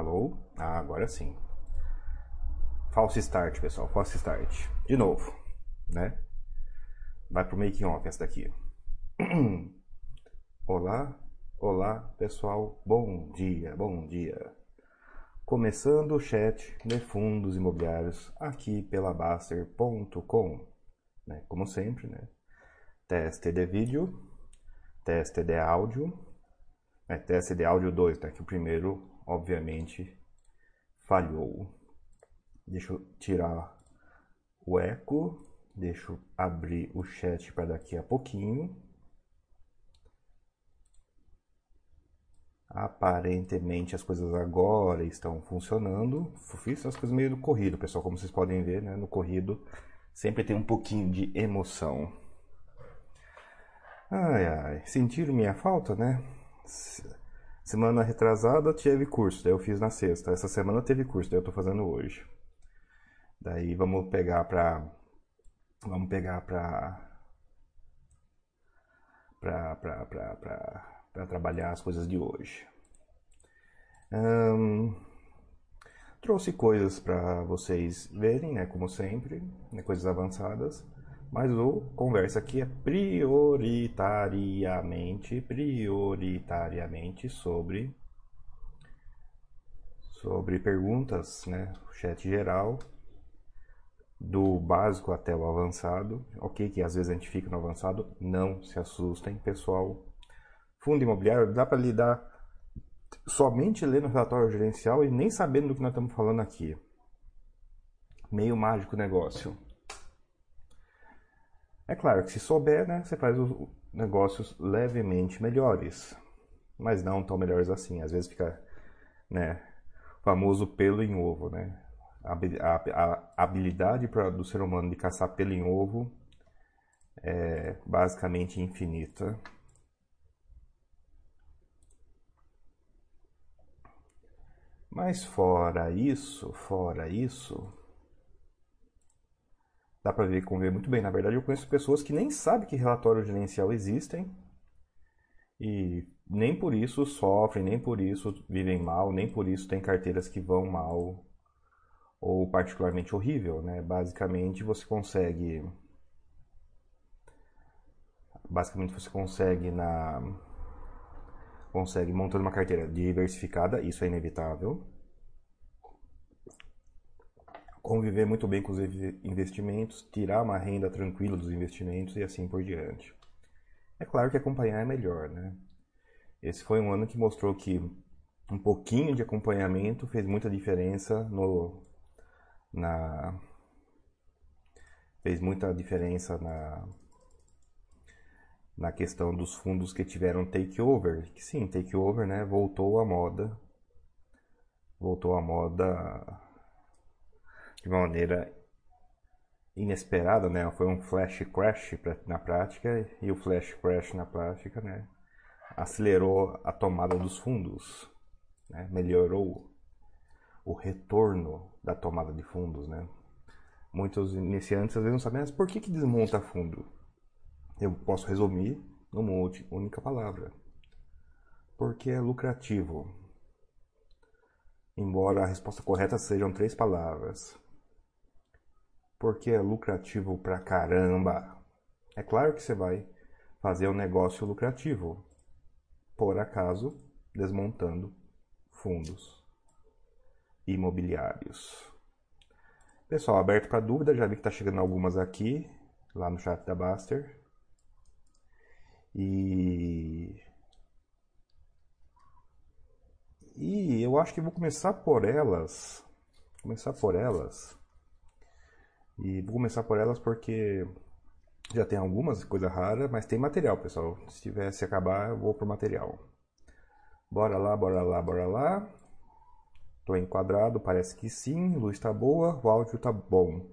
Alô? Ah, agora sim. False start, pessoal. False start. De novo, né? Vai pro making off essa daqui. Olá, olá, pessoal. Bom dia, bom dia. Começando o chat de fundos imobiliários aqui pela Baster.com. Né? Como sempre, né? Teste de vídeo, teste de áudio, né? teste de áudio 2, né? que o primeiro obviamente falhou. Deixa eu tirar o eco, deixa eu abrir o chat para daqui a pouquinho. Aparentemente as coisas agora estão funcionando. Fiz as coisas meio no corrido, pessoal, como vocês podem ver, né? No corrido sempre tem um pouquinho de emoção. Ai ai, sentiram minha falta, né? Semana retrasada teve curso, daí eu fiz na sexta. Essa semana teve curso, daí eu tô fazendo hoje. Daí vamos pegar pra. Vamos pegar pra. Pra, pra, pra, pra, pra trabalhar as coisas de hoje. Trouxe coisas para vocês verem, né? Como sempre, né, coisas avançadas. Mas o conversa aqui é prioritariamente, prioritariamente sobre sobre perguntas, né? Chat geral do básico até o avançado. Ok, que às vezes a gente fica no avançado, não se assustem, pessoal. Fundo imobiliário dá para lidar somente lendo o relatório gerencial e nem sabendo do que nós estamos falando aqui. Meio mágico negócio. É claro que se souber, né, você faz os negócios levemente melhores, mas não tão melhores assim. Às vezes fica, né, famoso pelo em ovo, né? A, habilidade do ser humano de caçar pelo em ovo é basicamente infinita. Mas fora isso, fora isso, Dá para ver, conviver muito bem. Na verdade, eu conheço pessoas que nem sabem que relatório gerencial existem e nem por isso sofrem, nem por isso vivem mal, nem por isso têm carteiras que vão mal ou particularmente horrível, né? Basicamente, você consegue basicamente você consegue na consegue montando uma carteira diversificada, isso é inevitável conviver muito bem com os investimentos, tirar uma renda tranquila dos investimentos e assim por diante. É claro que acompanhar é melhor, né? Esse foi um ano que mostrou que um pouquinho de acompanhamento fez muita diferença no na fez muita diferença na na questão dos fundos que tiveram takeover, que sim, takeover, né, voltou à moda. Voltou à moda de uma maneira inesperada, né? Foi um flash crash na prática e o flash crash na prática, né? Acelerou a tomada dos fundos, né? melhorou o retorno da tomada de fundos, né? Muitos iniciantes às vezes não sabem, mas por que que desmonta fundo? Eu posso resumir numa única palavra. Porque é lucrativo. Embora a resposta correta sejam três palavras porque é lucrativo pra caramba. É claro que você vai fazer um negócio lucrativo, por acaso, desmontando fundos imobiliários. Pessoal, aberto para dúvida, já vi que está chegando algumas aqui, lá no chat da Baster. E e eu acho que vou começar por elas. Começar por elas. E vou começar por elas porque já tem algumas, coisa rara, mas tem material, pessoal. Se tivesse acabar, eu vou pro material. Bora lá, bora lá, bora lá. Tô enquadrado, parece que sim. Luz tá boa, o áudio tá bom.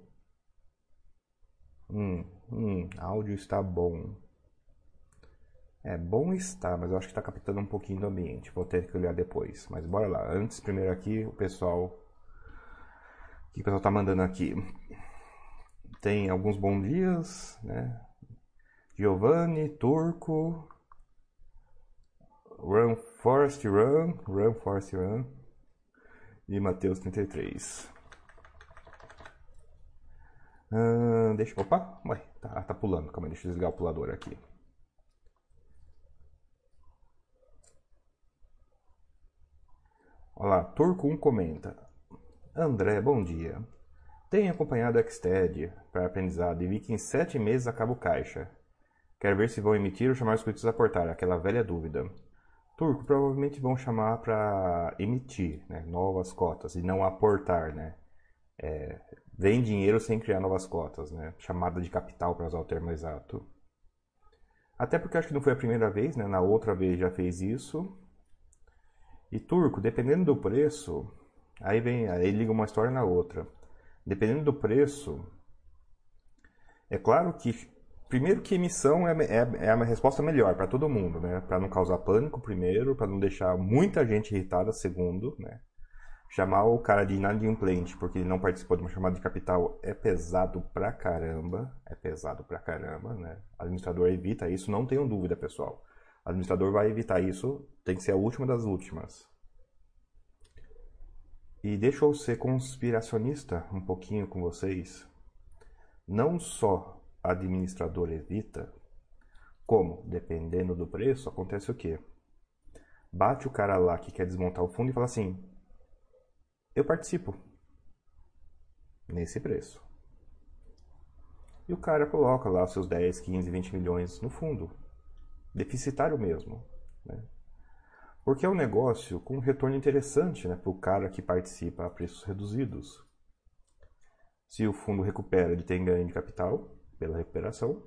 Hum, hum, áudio está bom. É bom está, mas eu acho que está captando um pouquinho do ambiente. Vou ter que olhar depois. Mas bora lá. Antes, primeiro aqui, o pessoal. O que o pessoal tá mandando aqui? Tem alguns bons dias, né? Giovanni, Turco, Run Forest Run, Run Forest Run. e Mateus 33. Uh, deixa, opa, ué, tá, tá pulando. Calma aí, deixa eu desligar o pulador aqui. Olá, Turco 1 comenta. André, bom dia. Tenho acompanhado a Xted para aprendizado e vi que em sete meses acaba o caixa. Quero ver se vão emitir ou chamar os clientes a aportar, aquela velha dúvida. Turco, provavelmente vão chamar para emitir né, novas cotas e não aportar, né? É, vem dinheiro sem criar novas cotas, né? Chamada de capital, para usar o termo exato. Até porque acho que não foi a primeira vez, né? Na outra vez já fez isso. E turco, dependendo do preço, aí vem, aí liga uma história na outra. Dependendo do preço, é claro que primeiro que emissão é, é, é uma resposta melhor para todo mundo, né? Para não causar pânico, primeiro, para não deixar muita gente irritada, segundo, né? Chamar o cara de inadimplente porque ele não participou de uma chamada de capital é pesado pra caramba, é pesado pra caramba, né? O administrador evita isso, não tenham dúvida, pessoal. O administrador vai evitar isso, tem que ser a última das últimas. E deixa eu ser conspiracionista um pouquinho com vocês. Não só administrador evita, como, dependendo do preço, acontece o quê? Bate o cara lá que quer desmontar o fundo e fala assim: Eu participo nesse preço. E o cara coloca lá seus 10, 15, 20 milhões no fundo deficitário mesmo. Né? Porque é um negócio com um retorno interessante né, para o cara que participa a preços reduzidos. Se o fundo recupera, ele tem ganho de capital pela recuperação.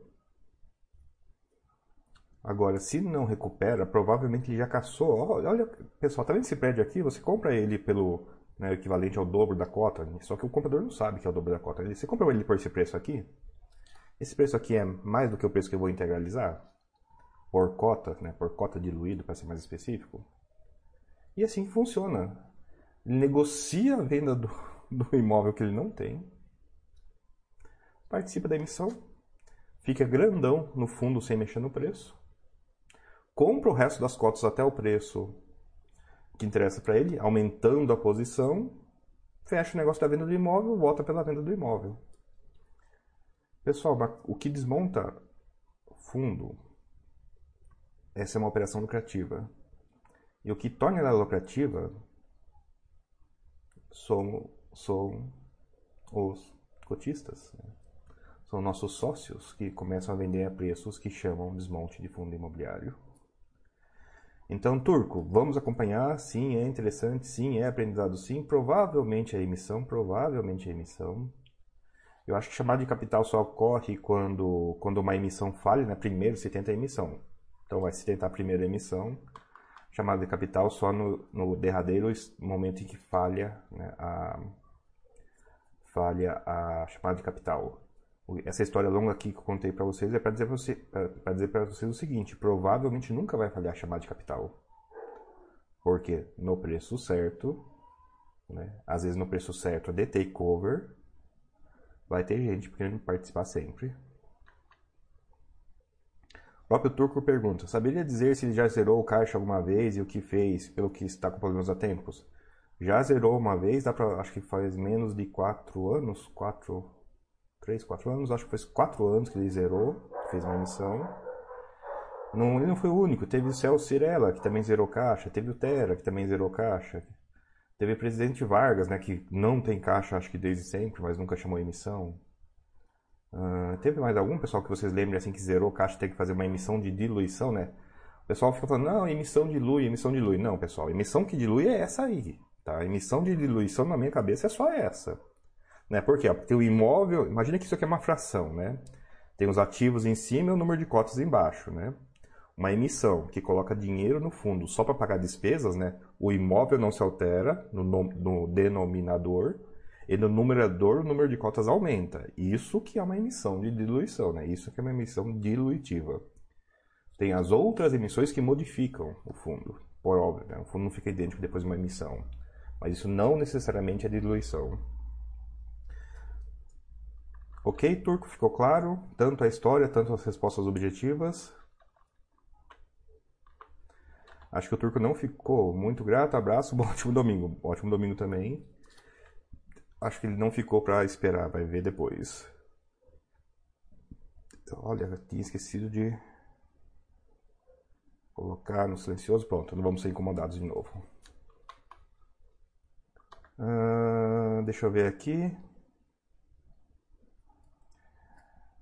Agora, se não recupera, provavelmente ele já caçou. Olha, pessoal, tá vendo esse prédio aqui? Você compra ele pelo né, equivalente ao dobro da cota, só que o comprador não sabe que é o dobro da cota. Você compra ele por esse preço aqui? Esse preço aqui é mais do que o preço que eu vou integralizar? Por cota, né, por cota diluído para ser mais específico. E assim funciona. Ele negocia a venda do, do imóvel que ele não tem, participa da emissão, fica grandão no fundo sem mexer no preço, compra o resto das cotas até o preço que interessa para ele, aumentando a posição, fecha o negócio da venda do imóvel, volta pela venda do imóvel. Pessoal, o que desmonta fundo essa é uma operação lucrativa. E o que torna ela lucrativa são, são os cotistas. Né? São nossos sócios que começam a vender a preços que chamam desmonte de fundo imobiliário. Então, Turco, vamos acompanhar? Sim, é interessante, sim, é aprendizado, sim. Provavelmente a emissão, provavelmente a emissão. Eu acho que chamada de capital só ocorre quando, quando uma emissão falha, né? Primeiro se tenta a emissão. Então vai se tentar a primeira emissão, chamada de capital, só no, no derradeiro momento em que falha, né, a, falha a chamada de capital. Essa história longa aqui que eu contei para vocês é para dizer para você, vocês o seguinte: provavelmente nunca vai falhar a chamada de capital. Porque no preço certo, né, às vezes no preço certo de takeover, vai ter gente querendo participar sempre próprio Turco pergunta: Saberia dizer se ele já zerou o caixa alguma vez e o que fez, pelo que está com problemas há tempos? Já zerou uma vez, dá pra, acho que faz menos de 4 anos, 4, 3, 4 anos, acho que faz 4 anos que ele zerou, fez uma emissão. Não, ele não foi o único, teve o Celso Cirella, que também zerou caixa, teve o Terra, que também zerou caixa, teve o presidente Vargas, né, que não tem caixa, acho que desde sempre, mas nunca chamou emissão. Uh, teve mais algum pessoal que vocês lembrem assim que zerou caixa tem que fazer uma emissão de diluição, né? O pessoal fica falando, não, emissão dilui, emissão dilui. Não, pessoal, emissão que dilui é essa aí, tá? A emissão de diluição na minha cabeça é só essa. Né? Por quê? Porque o imóvel, imagina que isso aqui é uma fração, né? Tem os ativos em cima e o número de cotas embaixo, né? Uma emissão que coloca dinheiro no fundo só para pagar despesas, né? O imóvel não se altera no, no denominador, e no numerador o número de cotas aumenta. Isso que é uma emissão de diluição, né? Isso que é uma emissão diluitiva. Tem as outras emissões que modificam o fundo, por óbvio, né? O fundo não fica idêntico depois de uma emissão. Mas isso não necessariamente é diluição. Ok, Turco, ficou claro? Tanto a história, tanto as respostas objetivas. Acho que o turco não ficou. Muito grato, abraço, bom ótimo domingo. Ótimo domingo também. Acho que ele não ficou para esperar, vai ver depois. Olha, tinha esquecido de colocar no silencioso. Pronto, não vamos ser incomodados de novo. Uh, deixa eu ver aqui.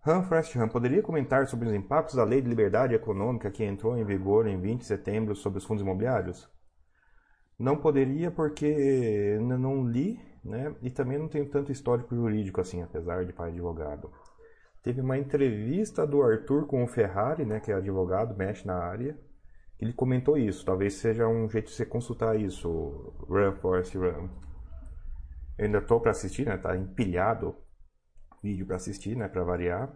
Han Forest Han poderia comentar sobre os impactos da Lei de Liberdade Econômica que entrou em vigor em 20 de setembro sobre os fundos imobiliários? Não poderia porque não li, né? E também não tenho tanto histórico jurídico assim, apesar de pai advogado. Teve uma entrevista do Arthur com o Ferrari, né, que é advogado, mexe na área. Ele comentou isso. Talvez seja um jeito de você consultar isso, Run Forest Run. Eu ainda estou para assistir, né? Tá empilhado vídeo para assistir, né, para variar.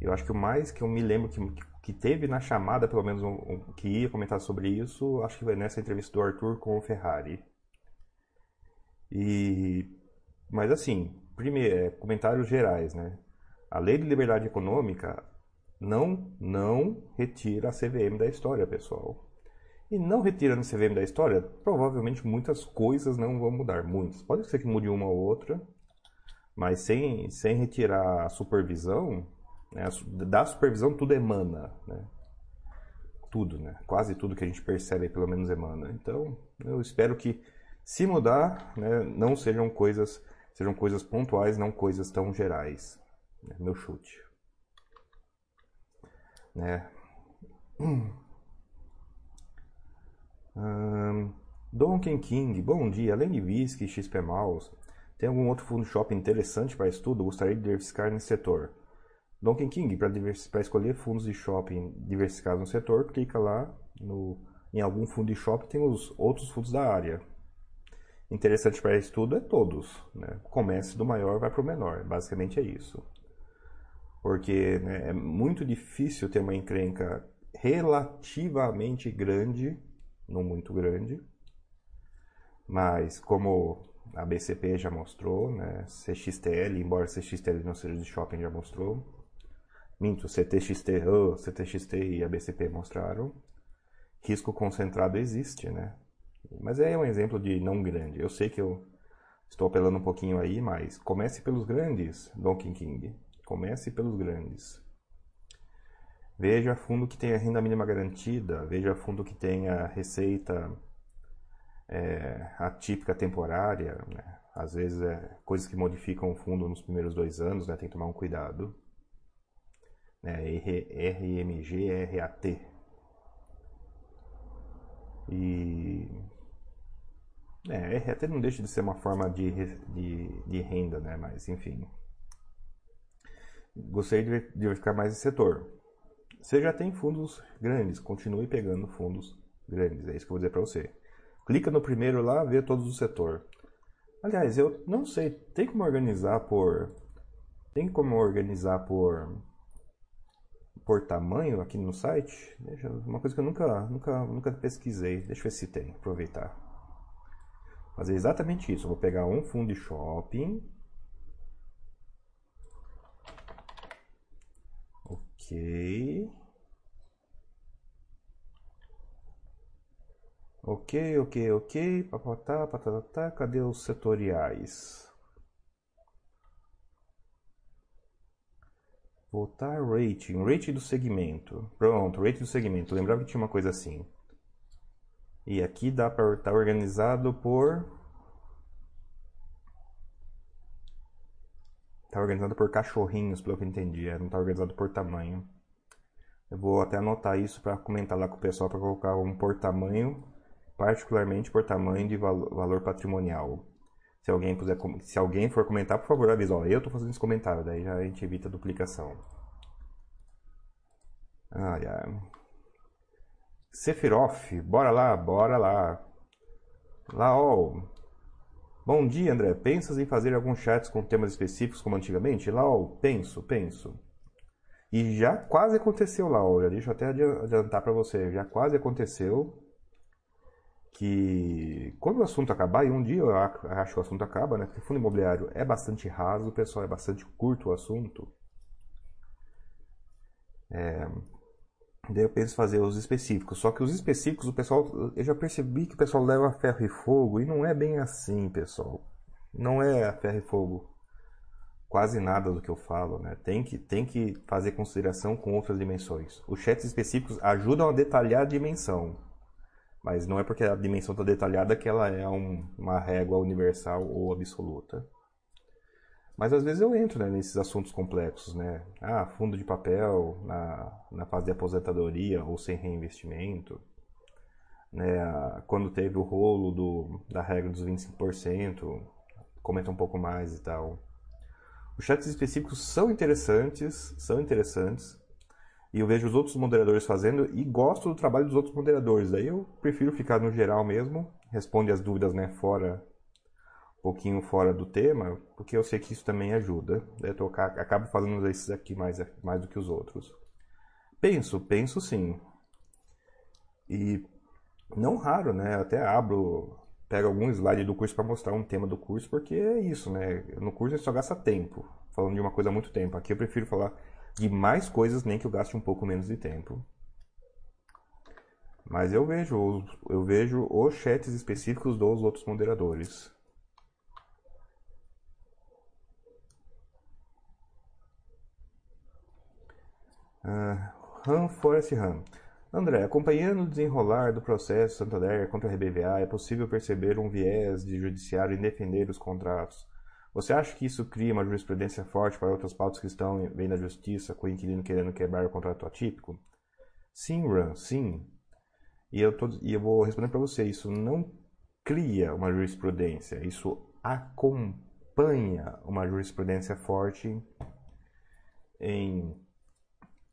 Eu acho que o mais que eu me lembro que, que teve na chamada, pelo menos um, um, que ia comentar sobre isso, acho que foi nessa entrevista do Arthur com o Ferrari. E mas assim, primeiro, é, comentários gerais, né? A Lei de Liberdade Econômica não não retira a CVM da história, pessoal. E não retirando a CVM da história, provavelmente muitas coisas não vão mudar, muitas. Pode ser que mude uma ou outra, mas sem, sem retirar a supervisão, né, da supervisão tudo emana, né? Tudo, né? Quase tudo que a gente percebe, pelo menos emana. Então, eu espero que, se mudar, né, não sejam coisas, sejam coisas pontuais, não coisas tão gerais. Né? Meu chute. Né? Hum, Donkey King, bom dia. Além de whisky e XP Mouse, tem algum outro fundo shopping interessante para estudo? Gostaria de diversificar nesse setor. Donkey King, para escolher fundos de shopping diversificados no setor, clica lá no, em algum fundo de shopping, tem os outros fundos da área. Interessante para estudo é todos. Né? Comece do maior, vai para o menor. Basicamente é isso. Porque né, é muito difícil ter uma encrenca relativamente grande, não muito grande, mas como a BCP já mostrou, né? CXTL, embora CXTL não seja de shopping, já mostrou. Minto, CTXT, oh, CTXT e a BCP mostraram. Risco concentrado existe, né? Mas é um exemplo de não grande. Eu sei que eu estou apelando um pouquinho aí, mas comece pelos grandes, Donkey King. Comece pelos grandes. Veja fundo que tenha renda mínima garantida, veja fundo que tenha receita é, atípica temporária, né? às vezes é coisas que modificam o fundo nos primeiros dois anos, né? tem que tomar um cuidado. Né? RMG, RAT. E. É, RAT não deixa de ser uma forma de, de, de renda, né? Mas enfim. Gostaria de diversificar mais esse setor. Você já tem fundos grandes, continue pegando fundos grandes, é isso que eu vou dizer para você. Clica no primeiro lá, vê todos o setor. Aliás, eu não sei, tem como organizar por tem como organizar por por tamanho aqui no site? Deixa, uma coisa que eu nunca nunca nunca pesquisei. Deixa eu ver se tem, aproveitar. Fazer exatamente isso. Eu vou pegar um fundo de shopping. OK. Ok, ok, ok. Papatá, patatá. Cadê os setoriais? Voltar rating. Rating do segmento. Pronto, rating do segmento. lembrava que tinha uma coisa assim. E aqui dá para estar tá organizado por. Está organizado por cachorrinhos, pelo que eu entendi. É, não está organizado por tamanho. Eu vou até anotar isso para comentar lá com o pessoal para colocar um por tamanho particularmente por tamanho de valor patrimonial. Se alguém, puder, se alguém for comentar, por favor, avisa. Ó, eu estou fazendo esse comentário, daí já a gente evita a duplicação. Ai, ai. Sephiroth, bora lá, bora lá. Laol. Bom dia, André. Pensas em fazer alguns chats com temas específicos como antigamente? Laol, penso, penso. E já quase aconteceu, Laol. Já deixa eu até adiantar para você. Já quase aconteceu que quando o assunto acabar, e um dia eu acho que o assunto acaba, né? Porque fundo imobiliário é bastante raso, pessoal é bastante curto o assunto. É, Daí eu penso fazer os específicos. Só que os específicos, o pessoal. Eu já percebi que o pessoal leva ferro e fogo. E não é bem assim, pessoal. Não é ferro e fogo. Quase nada do que eu falo, né? Tem que, tem que fazer consideração com outras dimensões. Os chats específicos ajudam a detalhar a dimensão. Mas não é porque a dimensão está detalhada que ela é um, uma régua universal ou absoluta. Mas às vezes eu entro né, nesses assuntos complexos, né? Ah, fundo de papel na, na fase de aposentadoria ou sem reinvestimento. Né? Quando teve o rolo do, da regra dos 25%, comenta um pouco mais e tal. Os chats específicos são interessantes, são interessantes. E eu vejo os outros moderadores fazendo e gosto do trabalho dos outros moderadores. Aí eu prefiro ficar no geral mesmo, responde as dúvidas né, fora pouquinho fora do tema, porque eu sei que isso também ajuda. Né? Eu acabo fazendo esses aqui mais, mais do que os outros. Penso, penso sim. E não raro, né? Até abro, pego algum slide do curso para mostrar um tema do curso, porque é isso, né? No curso a gente só gasta tempo, falando de uma coisa há muito tempo. Aqui eu prefiro falar de mais coisas, nem que eu gaste um pouco menos de tempo. Mas eu vejo, eu vejo os chats específicos dos outros moderadores. Uh, Ram Forest Ram. André, acompanhando o desenrolar do processo Santander contra a RBVA, é possível perceber um viés de judiciário em defender os contratos. Você acha que isso cria uma jurisprudência forte para outras pautas que estão bem na justiça, com o inquilino querendo quebrar o contrato atípico? Sim, Ram, sim. E eu, tô, e eu vou responder para você, isso não cria uma jurisprudência, isso acompanha uma jurisprudência forte em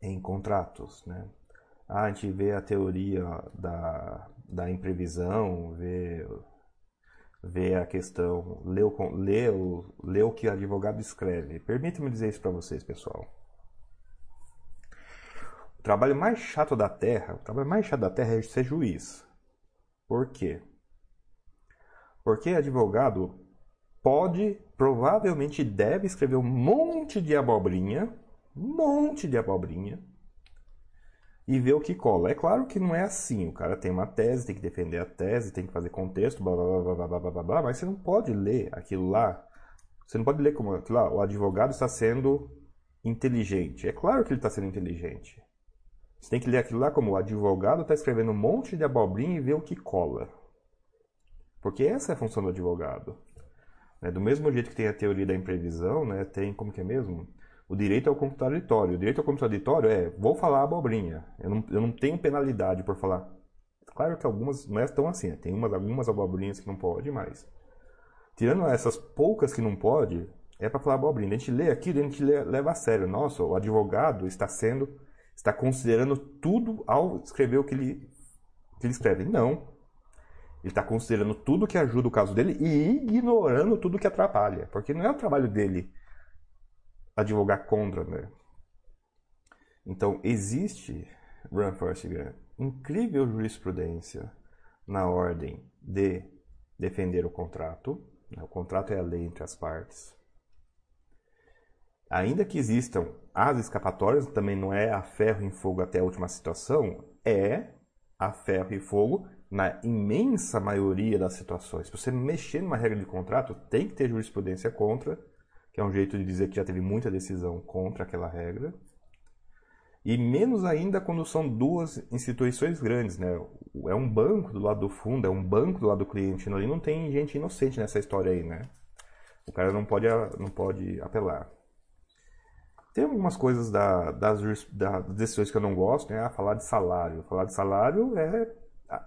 em contratos, né? Ah, a gente vê a teoria da, da imprevisão, vê, vê a questão, lê o, lê, o, lê o que o advogado escreve. Permita-me dizer isso para vocês, pessoal. O trabalho mais chato da Terra, o trabalho mais chato da Terra é ser juiz. Por quê? Porque advogado pode, provavelmente deve escrever um monte de abobrinha um monte de abobrinha e ver o que cola. É claro que não é assim. O cara tem uma tese, tem que defender a tese, tem que fazer contexto, blá blá blá blá blá blá blá, blá mas você não pode ler aquilo lá. Você não pode ler como aquilo lá. O advogado está sendo inteligente. É claro que ele está sendo inteligente. Você tem que ler aquilo lá como o advogado está escrevendo um monte de abobrinha e ver o que cola. Porque essa é a função do advogado. É, do mesmo jeito que tem a teoria da imprevisão, né, tem como que é mesmo? O direito ao contraditório. O direito ao contraditório é, vou falar abobrinha. Eu não, eu não tenho penalidade por falar. Claro que algumas não é tão assim. Né? Tem umas, algumas abobrinhas que não pode mais. Tirando essas poucas que não pode, é para falar abobrinha. A gente lê aqui, a gente lê, leva a sério. Nossa, o advogado está sendo, está considerando tudo ao escrever o que ele, que ele escreve. Não. Ele está considerando tudo que ajuda o caso dele e ignorando tudo que atrapalha. Porque não é o trabalho dele advogar contra, né? Então, existe, Run First incrível jurisprudência na ordem de defender o contrato. Né? O contrato é a lei entre as partes. Ainda que existam as escapatórias, também não é a ferro em fogo até a última situação, é a ferro e fogo na imensa maioria das situações. Se você mexer numa regra de contrato, tem que ter jurisprudência contra que é um jeito de dizer que já teve muita decisão contra aquela regra. E menos ainda quando são duas instituições grandes, né? É um banco do lado do fundo, é um banco do lado do cliente. Ali não tem gente inocente nessa história aí, né? O cara não pode, não pode apelar. Tem algumas coisas da, das, das decisões que eu não gosto, né? Ah, falar de salário. Falar de salário é,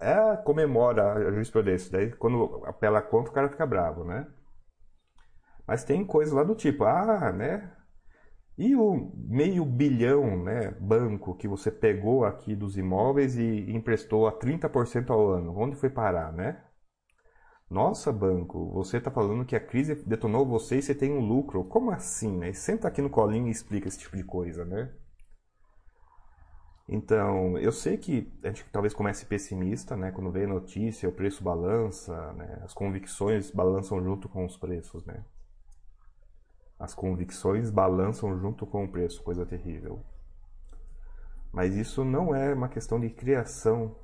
é comemora a jurisprudência. Daí quando apela contra, o cara fica bravo, né? Mas tem coisas lá do tipo, ah, né? E o meio bilhão, né, banco que você pegou aqui dos imóveis e emprestou a 30% ao ano, onde foi parar, né? Nossa, banco, você está falando que a crise detonou você e você tem um lucro. Como assim, né? Senta aqui no colinho e explica esse tipo de coisa, né? Então, eu sei que a gente talvez comece pessimista, né? Quando vê a notícia, o preço balança, né? As convicções balançam junto com os preços, né? As convicções balançam junto com o preço, coisa terrível. Mas isso não é uma questão de criação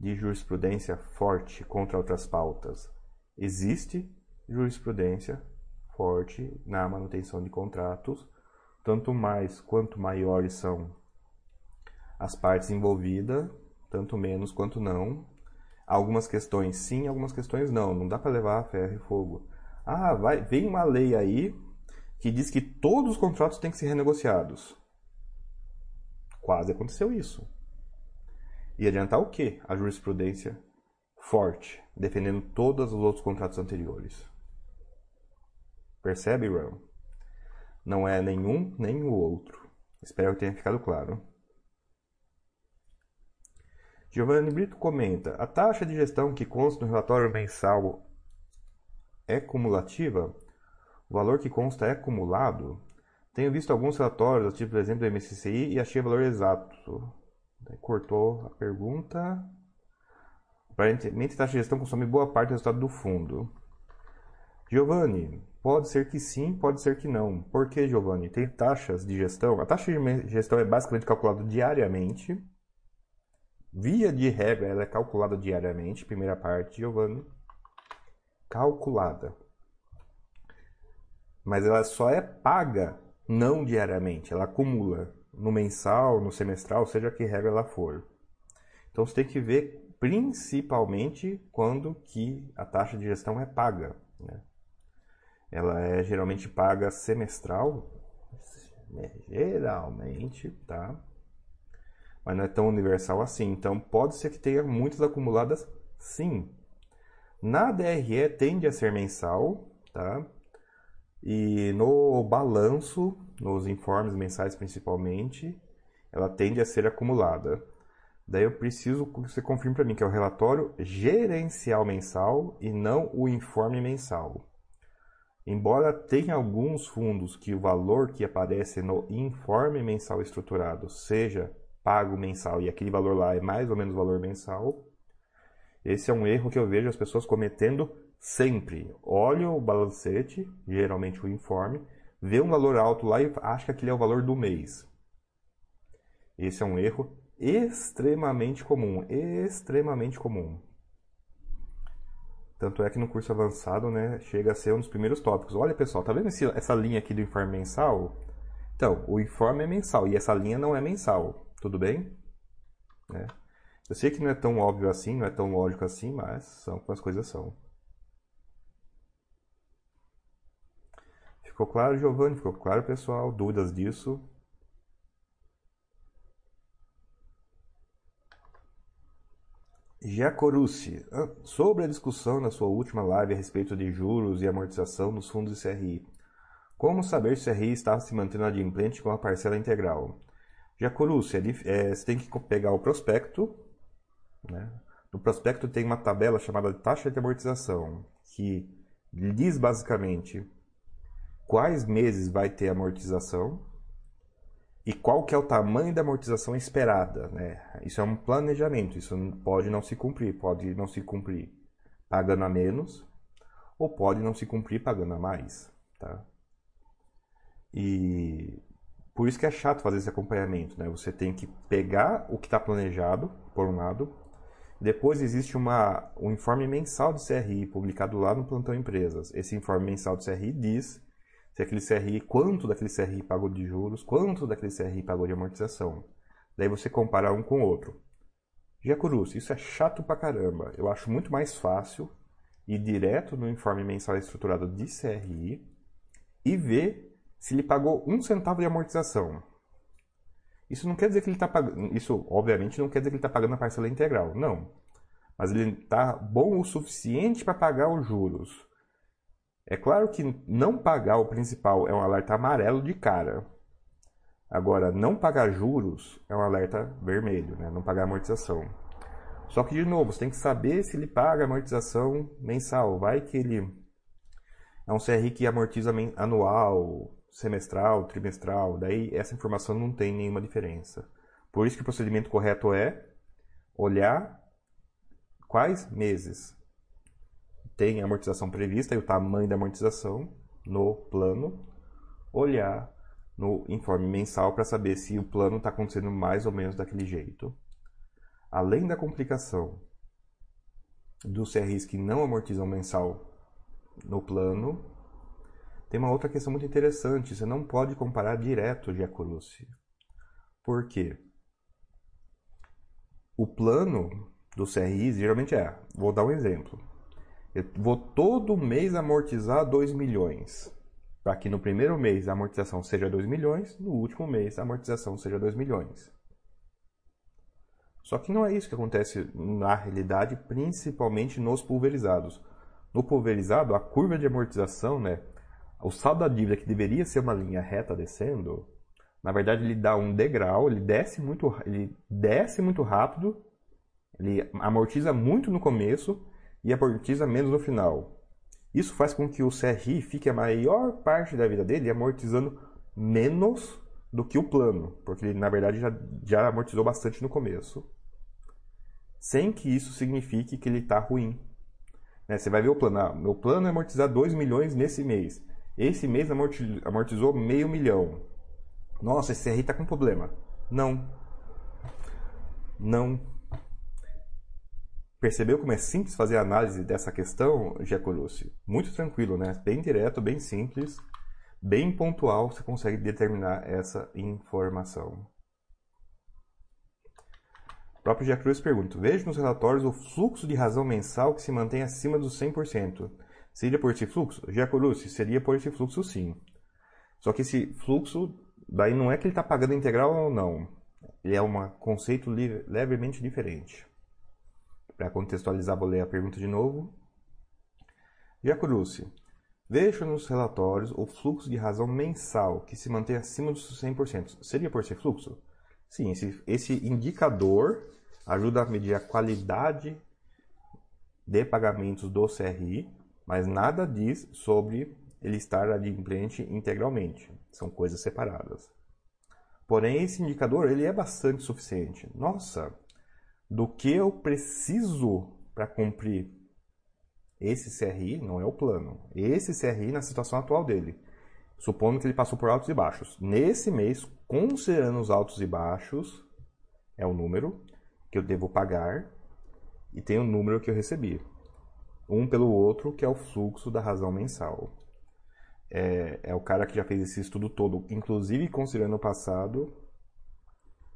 de jurisprudência forte contra outras pautas. Existe jurisprudência forte na manutenção de contratos, tanto mais quanto maiores são as partes envolvidas, tanto menos quanto não. Algumas questões sim, algumas questões não. Não dá para levar a ferro e fogo. Ah, vai, vem uma lei aí que diz que todos os contratos têm que ser renegociados. Quase aconteceu isso. E adiantar o que? A jurisprudência forte, defendendo todos os outros contratos anteriores. Percebe, Ron? Não é nenhum nem o outro. Espero que tenha ficado claro. Giovanni Brito comenta: a taxa de gestão que consta no relatório mensal é cumulativa? O valor que consta é acumulado? Tenho visto alguns relatórios, tipo por exemplo do MSCI, e achei o valor exato. Cortou a pergunta. Aparentemente, taxa de gestão consome boa parte do resultado do fundo. Giovanni, pode ser que sim, pode ser que não. Por que, Giovanni? Tem taxas de gestão. A taxa de gestão é basicamente calculada diariamente. Via de regra, ela é calculada diariamente. Primeira parte, Giovanni. Calculada. Mas ela só é paga não diariamente. Ela acumula no mensal, no semestral, seja que regra ela for. Então você tem que ver principalmente quando que a taxa de gestão é paga. Né? Ela é geralmente paga semestral, né? geralmente, tá? Mas não é tão universal assim. Então pode ser que tenha muitas acumuladas, sim. Na DRE tende a ser mensal, tá? E no balanço, nos informes mensais principalmente, ela tende a ser acumulada. Daí eu preciso que você confirme para mim que é o relatório gerencial mensal e não o informe mensal. Embora tenha alguns fundos que o valor que aparece no informe mensal estruturado seja pago mensal e aquele valor lá é mais ou menos o valor mensal, esse é um erro que eu vejo as pessoas cometendo sempre. Olha o balancete, geralmente o informe, vê um valor alto lá e acha que aquele é o valor do mês. Esse é um erro extremamente comum, extremamente comum. Tanto é que no curso avançado, né, chega a ser um dos primeiros tópicos. Olha, pessoal, tá vendo esse, essa linha aqui do informe mensal? Então, o informe é mensal e essa linha não é mensal, tudo bem? É. Eu sei que não é tão óbvio assim, não é tão lógico assim, mas são como as coisas são. Ficou claro, Giovanni? Ficou claro, pessoal? Dúvidas disso? Jacorucci, sobre a discussão na sua última live a respeito de juros e amortização dos fundos de CRI. Como saber se o CRI está se mantendo adimplente com a parcela integral? Jacorucci, é, é, você tem que pegar o prospecto. Né? No prospecto tem uma tabela chamada taxa de amortização, que diz basicamente quais meses vai ter amortização e qual que é o tamanho da amortização esperada, né? Isso é um planejamento, isso pode não se cumprir, pode não se cumprir pagando a menos ou pode não se cumprir pagando a mais, tá? E por isso que é chato fazer esse acompanhamento, né? Você tem que pegar o que está planejado, por um lado, depois existe uma, um informe mensal do CRI publicado lá no Plantão Empresas. Esse informe mensal do CRI diz se aquele CRI, quanto daquele CRI pagou de juros, quanto daquele CRI pagou de amortização. Daí você compara um com o outro. Jacurus, isso é chato pra caramba. Eu acho muito mais fácil ir direto no informe mensal estruturado de CRI e ver se ele pagou um centavo de amortização. Isso não quer dizer que ele está pagando. Isso, obviamente, não quer dizer que ele está pagando a parcela integral. Não. Mas ele está bom o suficiente para pagar os juros. É claro que não pagar o principal é um alerta amarelo de cara. Agora, não pagar juros é um alerta vermelho, né? não pagar amortização. Só que, de novo, você tem que saber se ele paga amortização mensal. Vai que ele é um CRI que amortiza anual, semestral, trimestral. Daí essa informação não tem nenhuma diferença. Por isso que o procedimento correto é olhar quais meses tem amortização prevista e o tamanho da amortização no plano, olhar no informe mensal para saber se o plano está acontecendo mais ou menos daquele jeito. Além da complicação dos CRIs que não amortizam mensal no plano, tem uma outra questão muito interessante. Você não pode comparar direto de Acurucci. Por quê? O plano do CRI geralmente é, vou dar um exemplo. Eu vou todo mês amortizar 2 milhões. Para que no primeiro mês a amortização seja 2 milhões, no último mês a amortização seja 2 milhões. Só que não é isso que acontece na realidade, principalmente nos pulverizados. No pulverizado, a curva de amortização, né, o saldo da dívida que deveria ser uma linha reta descendo, na verdade ele dá um degrau, ele desce muito, ele desce muito rápido, ele amortiza muito no começo e amortiza menos no final. Isso faz com que o CRI fique a maior parte da vida dele amortizando menos do que o plano, porque ele na verdade já, já amortizou bastante no começo, sem que isso signifique que ele está ruim. Né? Você vai ver o plano, ah, meu plano é amortizar 2 milhões nesse mês. Esse mês amortizou meio milhão. Nossa, esse CRI está com problema. Não. Não. Percebeu como é simples fazer a análise dessa questão, Giacolussi? Muito tranquilo, né? Bem direto, bem simples bem pontual, você consegue determinar essa informação. O próprio Gia Cruz pergunta: Vejo nos relatórios o fluxo de razão mensal que se mantém acima dos 100%. Seria por esse fluxo? Gia Cruz, seria por esse fluxo sim. Só que esse fluxo, daí não é que ele está pagando integral ou não. Ele é um conceito levemente diferente. Para contextualizar, vou ler a pergunta de novo. Giacorucci, Vejo nos relatórios o fluxo de razão mensal, que se mantém acima dos 100%. Seria por ser fluxo? Sim, esse, esse indicador ajuda a medir a qualidade de pagamentos do CRI, mas nada diz sobre ele estar adimplente integralmente. São coisas separadas. Porém, esse indicador ele é bastante suficiente. Nossa, do que eu preciso para cumprir esse CRI não é o plano. Esse CRI na situação atual dele. Supondo que ele passou por altos e baixos. Nesse mês, considerando os altos e baixos, é o número que eu devo pagar e tem o número que eu recebi. Um pelo outro, que é o fluxo da razão mensal. É, é o cara que já fez esse estudo todo, inclusive considerando o passado,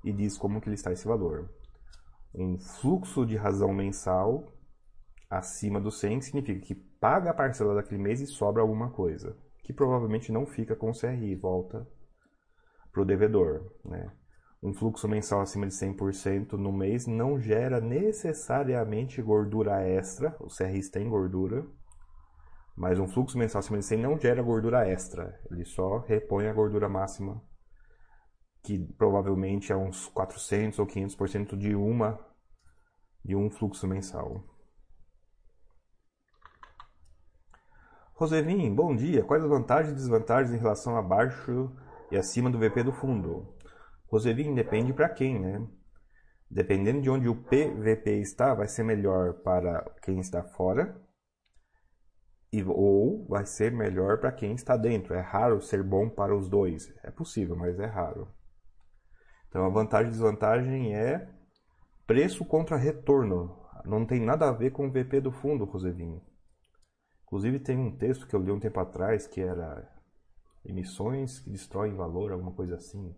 e diz como que ele está esse valor. Um fluxo de razão mensal acima do 100 significa que paga a parcela daquele mês e sobra alguma coisa, que provavelmente não fica com o CRI, volta para o devedor. Né? Um fluxo mensal acima de 100% no mês não gera necessariamente gordura extra, os CRIs têm gordura, mas um fluxo mensal acima de 100 não gera gordura extra, ele só repõe a gordura máxima, que provavelmente é uns 400 ou 500% de uma de um fluxo mensal. Rosevin, bom dia. Quais as vantagens e desvantagens em relação abaixo e acima do VP do fundo? Rosevin, depende para quem, né? Dependendo de onde o PVP está, vai ser melhor para quem está fora e, ou vai ser melhor para quem está dentro. É raro ser bom para os dois. É possível, mas é raro. Então a vantagem e desvantagem é preço contra retorno. Não tem nada a ver com o VP do fundo, Rosevin. Inclusive tem um texto que eu li um tempo atrás que era emissões que destroem valor, alguma coisa assim.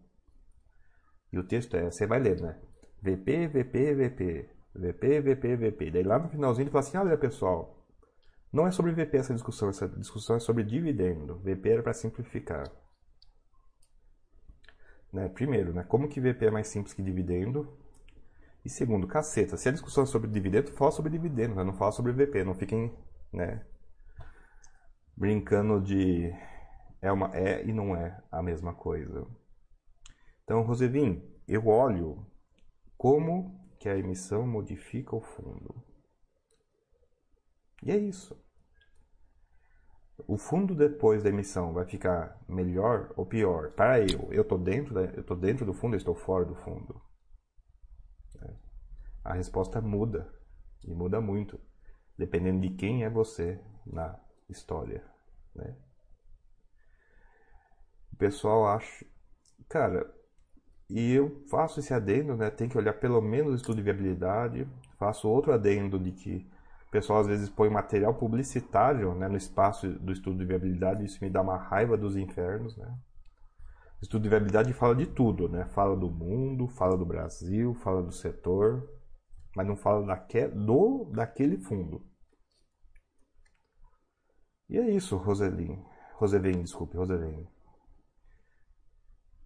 E o texto é, você vai ler, né? VP, VP, VP, VP, VP, VP. Daí lá no finalzinho ele fala assim, olha pessoal, não é sobre VP essa discussão, essa discussão é sobre dividendo. VP era para simplificar. Né? Primeiro, né? como que VP é mais simples que dividendo? E segundo, caceta, se a discussão é sobre dividendo, fala sobre dividendo, né? não fala sobre VP, não fiquem né, brincando de é, uma, é e não é a mesma coisa. Então, Rosevin, eu olho como que a emissão modifica o fundo. E é isso. O fundo depois da emissão vai ficar melhor ou pior? Para eu, eu estou dentro, da, eu tô dentro do fundo, eu estou fora do fundo. É. A resposta muda e muda muito, dependendo de quem é você na história. Né? O pessoal acha, Cara, e eu faço esse adendo, né? Tem que olhar pelo menos o estudo de viabilidade. Faço outro adendo de que o pessoal às vezes põe material publicitário né, no espaço do estudo de viabilidade. Isso me dá uma raiva dos infernos, né? O estudo de viabilidade fala de tudo, né? Fala do mundo, fala do Brasil, fala do setor, mas não fala daque, do, daquele fundo. E é isso, Roselin. Roselin, desculpe, Roselin.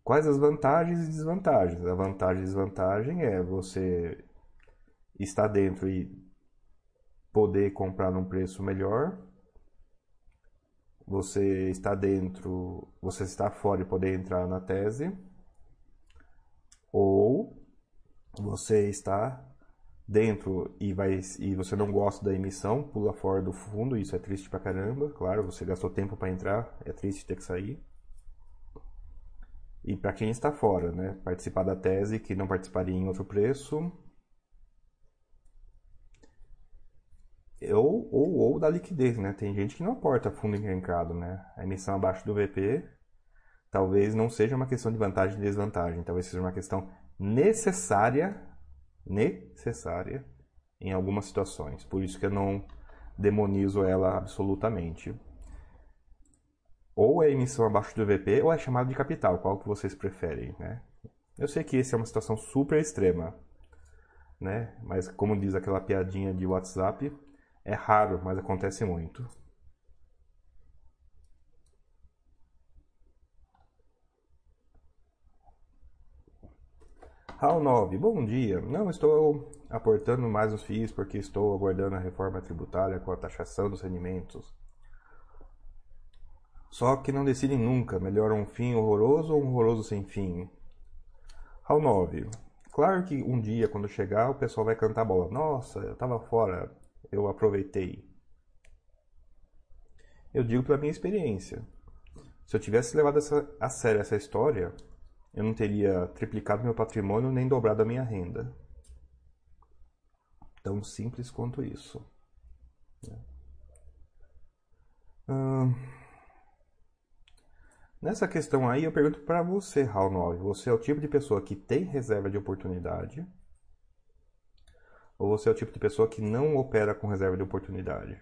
Quais as vantagens e desvantagens? A vantagem e desvantagem é você estar dentro e poder comprar num preço melhor. Você está dentro, você está fora e poder entrar na tese. Ou você está dentro e vai e você não gosta da emissão, pula fora do fundo, isso é triste pra caramba. Claro, você gastou tempo para entrar, é triste ter que sair. E para quem está fora, né, participar da tese que não participaria em outro preço, ou, ou, ou da liquidez, né? Tem gente que não aporta fundo encrencado, né? A emissão abaixo do VP talvez não seja uma questão de vantagem e desvantagem, talvez seja uma questão necessária, necessária em algumas situações. Por isso que eu não demonizo ela absolutamente. Ou é emissão abaixo do VP ou é chamado de capital, qual que vocês preferem, né? Eu sei que essa é uma situação super extrema, né? Mas como diz aquela piadinha de WhatsApp, é raro, mas acontece muito. Raul 9, bom dia. Não estou aportando mais os FIIs porque estou aguardando a reforma tributária com a taxação dos rendimentos. Só que não decidem nunca, melhor um fim horroroso ou um horroroso sem fim. Ao 9. Claro que um dia, quando chegar, o pessoal vai cantar a bola. Nossa, eu estava fora, eu aproveitei. Eu digo pela minha experiência. Se eu tivesse levado essa, a sério essa história, eu não teria triplicado meu patrimônio nem dobrado a minha renda. Tão simples quanto isso. Hum... Nessa questão aí, eu pergunto para você, Raul 9. Você é o tipo de pessoa que tem reserva de oportunidade? Ou você é o tipo de pessoa que não opera com reserva de oportunidade?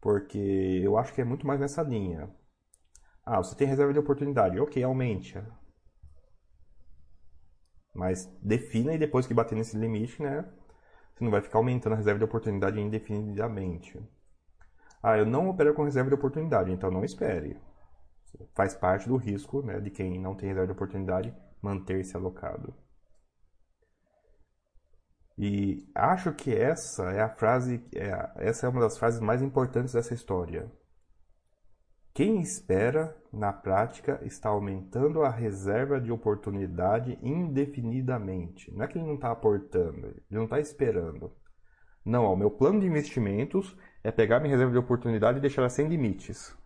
Porque eu acho que é muito mais nessa linha. Ah, você tem reserva de oportunidade. Ok, aumente. Mas defina e depois que bater nesse limite, né? Você não vai ficar aumentando a reserva de oportunidade indefinidamente. Ah, eu não opero com reserva de oportunidade, então não espere faz parte do risco né, de quem não tem reserva de oportunidade manter-se alocado. E acho que essa é a frase, é, essa é uma das frases mais importantes dessa história. Quem espera, na prática, está aumentando a reserva de oportunidade indefinidamente. Não é que ele não está aportando, ele não está esperando. Não, o meu plano de investimentos é pegar minha reserva de oportunidade e deixar ela sem limites.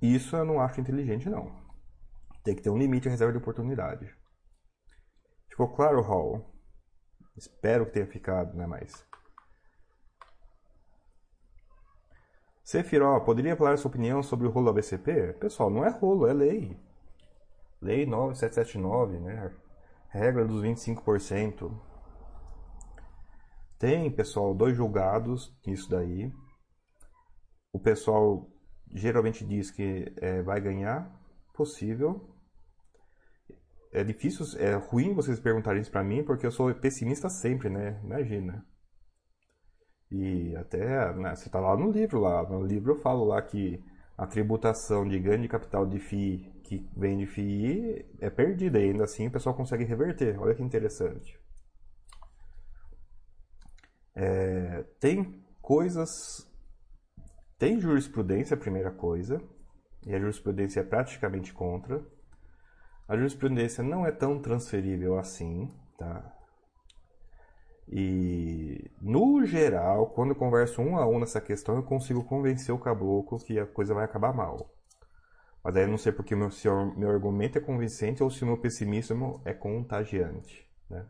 Isso eu não acho inteligente, não. Tem que ter um limite à reserva de oportunidade. Ficou claro, Hall? Espero que tenha ficado, né? Mas. Sefiró, poderia falar sua opinião sobre o rolo ABCP? Pessoal, não é rolo, é lei. Lei 9779, né? Regra dos 25%. Tem, pessoal, dois julgados nisso daí. O pessoal geralmente diz que é, vai ganhar, possível. É difícil, é ruim vocês perguntarem isso para mim, porque eu sou pessimista sempre, né? Imagina. E até, né, você tá lá no livro, lá no livro eu falo lá que a tributação de ganho de capital de FII que vem de FII é perdida e ainda assim o pessoal consegue reverter. Olha que interessante. É, tem coisas tem jurisprudência, primeira coisa, e a jurisprudência é praticamente contra. A jurisprudência não é tão transferível assim, tá? E, no geral, quando eu converso um a um nessa questão, eu consigo convencer o caboclo que a coisa vai acabar mal. Mas aí eu não sei porque meu, se o meu argumento é convincente ou se o meu pessimismo é contagiante, né?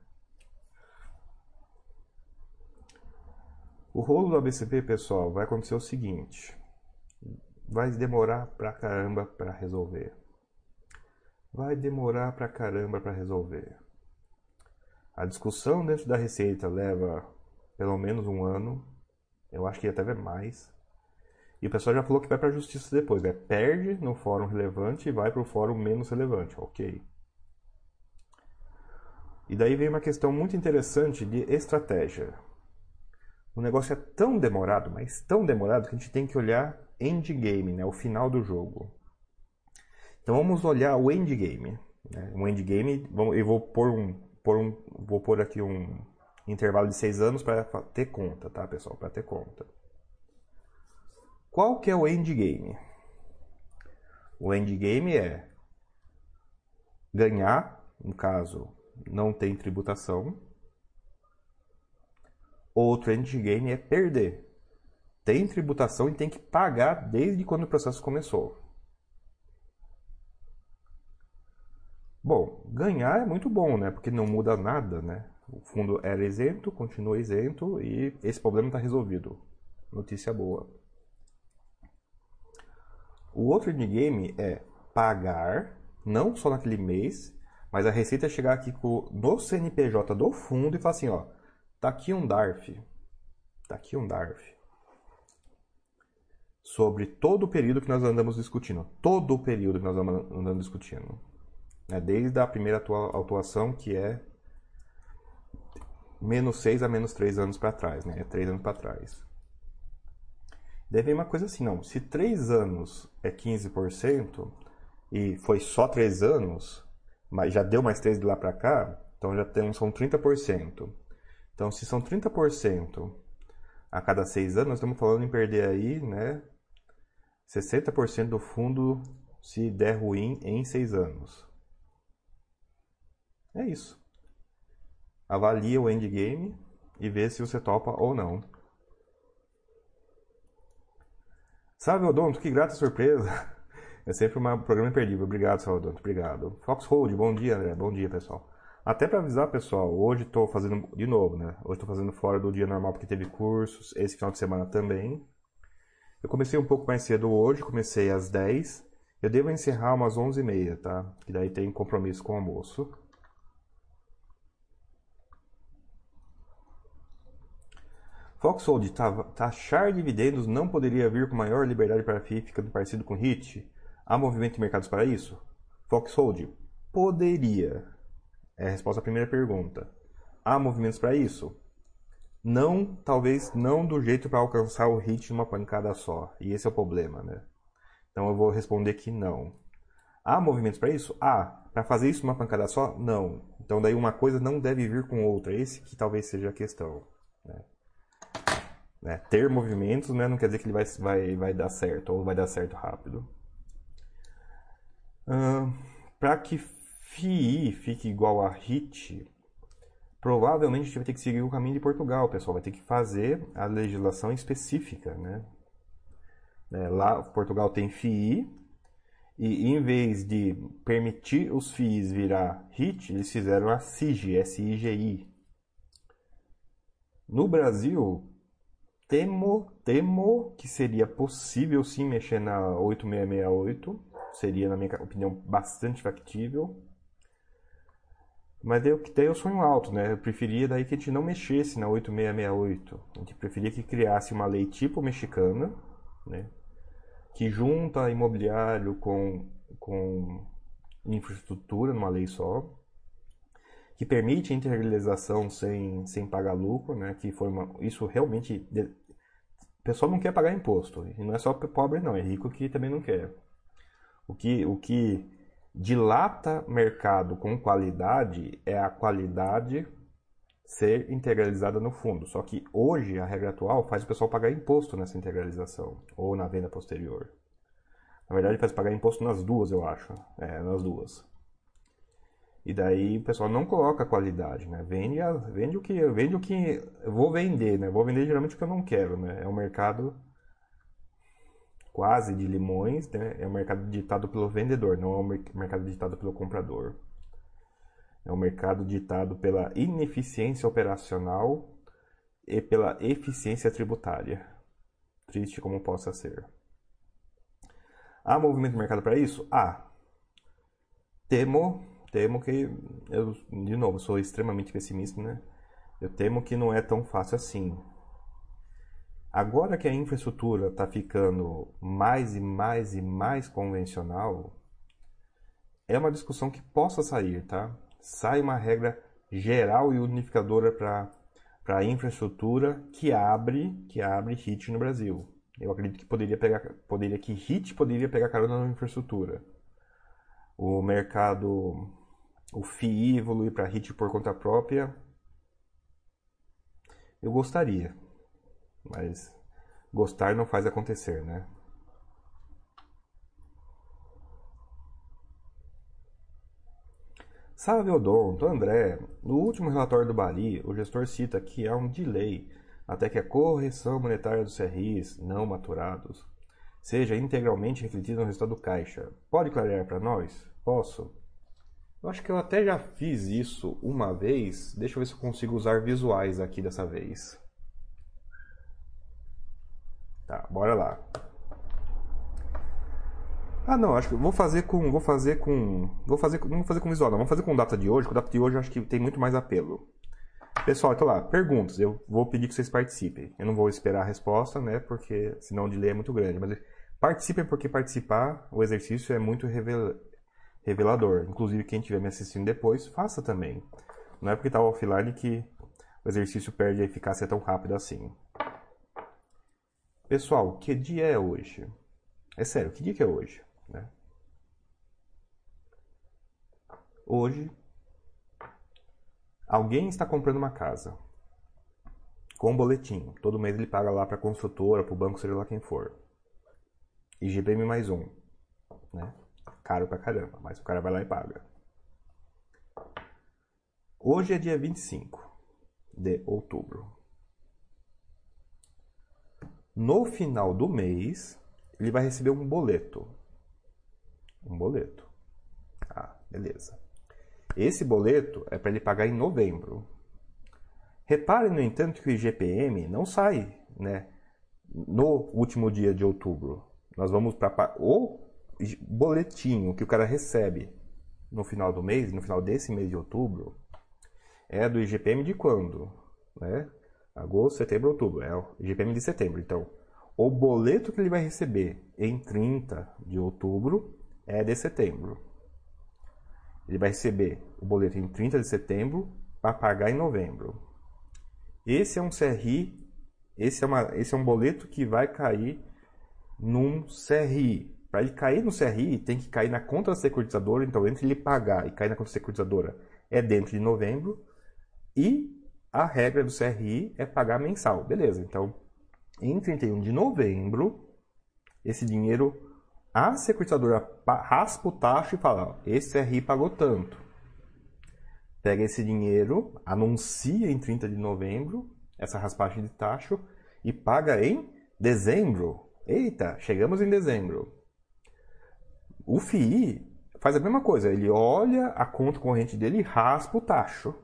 O rolo do ABCP, pessoal, vai acontecer o seguinte. vai demorar pra caramba para resolver. Vai demorar pra caramba para resolver. A discussão dentro da Receita leva pelo menos um ano. Eu acho que até mais. E o pessoal já falou que vai para a justiça depois, né? Perde no fórum relevante e vai para o fórum menos relevante, ok. E daí vem uma questão muito interessante de estratégia. O negócio é tão demorado, mas tão demorado que a gente tem que olhar endgame, né? o final do jogo. Então vamos olhar o endgame. Né? O endgame, eu vou pôr um, pôr um, vou pôr aqui um intervalo de seis anos para ter conta, tá, pessoal? Para ter conta. Qual que é o endgame? O endgame é ganhar, no caso, não tem tributação. Outro endgame é perder. Tem tributação e tem que pagar desde quando o processo começou. Bom, ganhar é muito bom, né? Porque não muda nada, né? O fundo era isento, continua isento e esse problema está resolvido. Notícia boa. O outro endgame é pagar, não só naquele mês, mas a receita é chegar aqui no CNPJ do fundo e falar assim, ó, tá aqui um DARF, tá aqui um DARF, sobre todo o período que nós andamos discutindo, todo o período que nós andamos discutindo, né? desde a primeira atuação, que é menos 6 a menos 3 anos para trás, né? 3 anos para trás. Deve vir uma coisa assim, não. Se 3 anos é 15% e foi só 3 anos, mas já deu mais 3 de lá para cá, então já temos, são 30%. Então, se são 30% a cada 6 anos, nós estamos falando em perder aí, né, 60% do fundo se der ruim em 6 anos. É isso. Avalia o endgame e vê se você topa ou não. Salve, Odonto, que grata surpresa. É sempre um programa imperdível. Obrigado, Salvador. Obrigado. Foxhold, bom dia, André. Bom dia, pessoal. Até para avisar, pessoal, hoje estou fazendo de novo, né? Hoje estou fazendo fora do dia normal porque teve cursos, esse final de semana também. Eu comecei um pouco mais cedo hoje, comecei às 10. Eu devo encerrar umas 11h30, tá? Que daí tem compromisso com o almoço. Foxhold, taxar dividendos não poderia vir com maior liberdade para a FII, ficando parecido com HIT? Há movimento em mercados para isso? Foxhold, poderia. É a resposta à primeira pergunta. Há movimentos para isso? Não, talvez não do jeito para alcançar o HIT numa pancada só. E esse é o problema, né? Então eu vou responder que não. Há movimentos para isso? Há. Para fazer isso numa pancada só? Não. Então daí uma coisa não deve vir com outra. Esse que talvez seja a questão. Né? Né? Ter movimentos né, não quer dizer que ele vai, vai, vai dar certo ou vai dar certo rápido. Uh, Para que FII fique igual a HIT, provavelmente a gente vai ter que seguir o caminho de Portugal, pessoal. Vai ter que fazer a legislação específica. Né? É, lá, Portugal tem FII, e em vez de permitir os FIIs virar HIT, eles fizeram a SIGI, S-I-G-I. No Brasil, Temo, temo que seria possível sim mexer na 8668. Seria, na minha opinião, bastante factível. Mas daí, daí eu sonho alto, né? Eu preferia daí que a gente não mexesse na 8668. A gente preferia que criasse uma lei tipo mexicana, né? Que junta imobiliário com, com infraestrutura numa lei só que permite integralização sem, sem pagar lucro, né? Que foi uma, isso realmente o pessoal não quer pagar imposto. E não é só pobre, não. É rico que também não quer. O que, o que dilata mercado com qualidade é a qualidade ser integralizada no fundo. Só que hoje, a regra atual faz o pessoal pagar imposto nessa integralização. Ou na venda posterior. Na verdade, faz pagar imposto nas duas, eu acho. É, nas duas. E daí o pessoal não coloca qualidade, né? Vende, a, vende o que vende o que eu vou vender, né? Vou vender geralmente o que eu não quero, né? É um mercado quase de limões, né? É um mercado ditado pelo vendedor, não é um mercado ditado pelo comprador. É um mercado ditado pela ineficiência operacional e pela eficiência tributária. Triste como possa ser. Há movimento no mercado para isso? Há. Temo, temo que eu de novo sou extremamente pessimista, né? Eu temo que não é tão fácil assim. Agora que a infraestrutura está ficando mais e mais e mais convencional, é uma discussão que possa sair, tá? Sai uma regra geral e unificadora para a infraestrutura que abre que abre HIT no Brasil. Eu acredito que poderia pegar poderia que HIT poderia pegar carona na infraestrutura. O mercado o FII evoluir para HIT por conta própria. Eu gostaria, mas gostar não faz acontecer, né? Salve Odonto, André. No último relatório do Bali, o gestor cita que há um delay até que a correção monetária dos CRIs não maturados seja integralmente refletida no resultado do caixa. Pode clarear para nós? Posso? Eu acho que eu até já fiz isso uma vez. Deixa eu ver se eu consigo usar visuais aqui dessa vez. Tá, bora lá. Ah, não, acho que vou fazer com, vou fazer com, vou fazer, não vou fazer com visual, não, vou fazer com data de hoje. Com data de hoje acho que tem muito mais apelo. Pessoal, então lá, perguntas. Eu vou pedir que vocês participem. Eu não vou esperar a resposta, né, porque senão o delay é muito grande. Mas participem porque participar, o exercício é muito revelador. Inclusive quem estiver me assistindo depois, faça também. Não é porque está offline que o exercício perde a eficácia tão rápido assim. Pessoal, que dia é hoje? É sério, que dia que é hoje? Né? Hoje, alguém está comprando uma casa com um boletim. Todo mês ele paga lá para a construtora, para o banco, seja lá quem for. IGPM mais um. Né? Caro pra caramba, mas o cara vai lá e paga. Hoje é dia 25 de outubro. No final do mês, ele vai receber um boleto. Um boleto. Ah, beleza. Esse boleto é para ele pagar em novembro. Repare, no entanto, que o IGPM não sai né, no último dia de outubro. Nós vamos para o boletinho que o cara recebe no final do mês, no final desse mês de outubro, é do IGPM de quando? Né? Agosto, setembro, outubro. É o IGPM de setembro. Então, o boleto que ele vai receber em 30 de outubro é de setembro. Ele vai receber o boleto em 30 de setembro para pagar em novembro. Esse é um CRI, esse é, uma, esse é um boleto que vai cair num CRI. Para ele cair no CRI, tem que cair na conta da securitizadora. Então, entre ele pagar e cair na conta da securitizadora é dentro de novembro. E a regra do CRI é pagar mensal. Beleza, então em 31 de novembro, esse dinheiro, a securitizadora raspa o taxa e fala: esse CRI pagou tanto. Pega esse dinheiro, anuncia em 30 de novembro essa raspagem de taxa e paga em dezembro. Eita, chegamos em dezembro. O FII faz a mesma coisa, ele olha a conta corrente dele e raspa o taxa.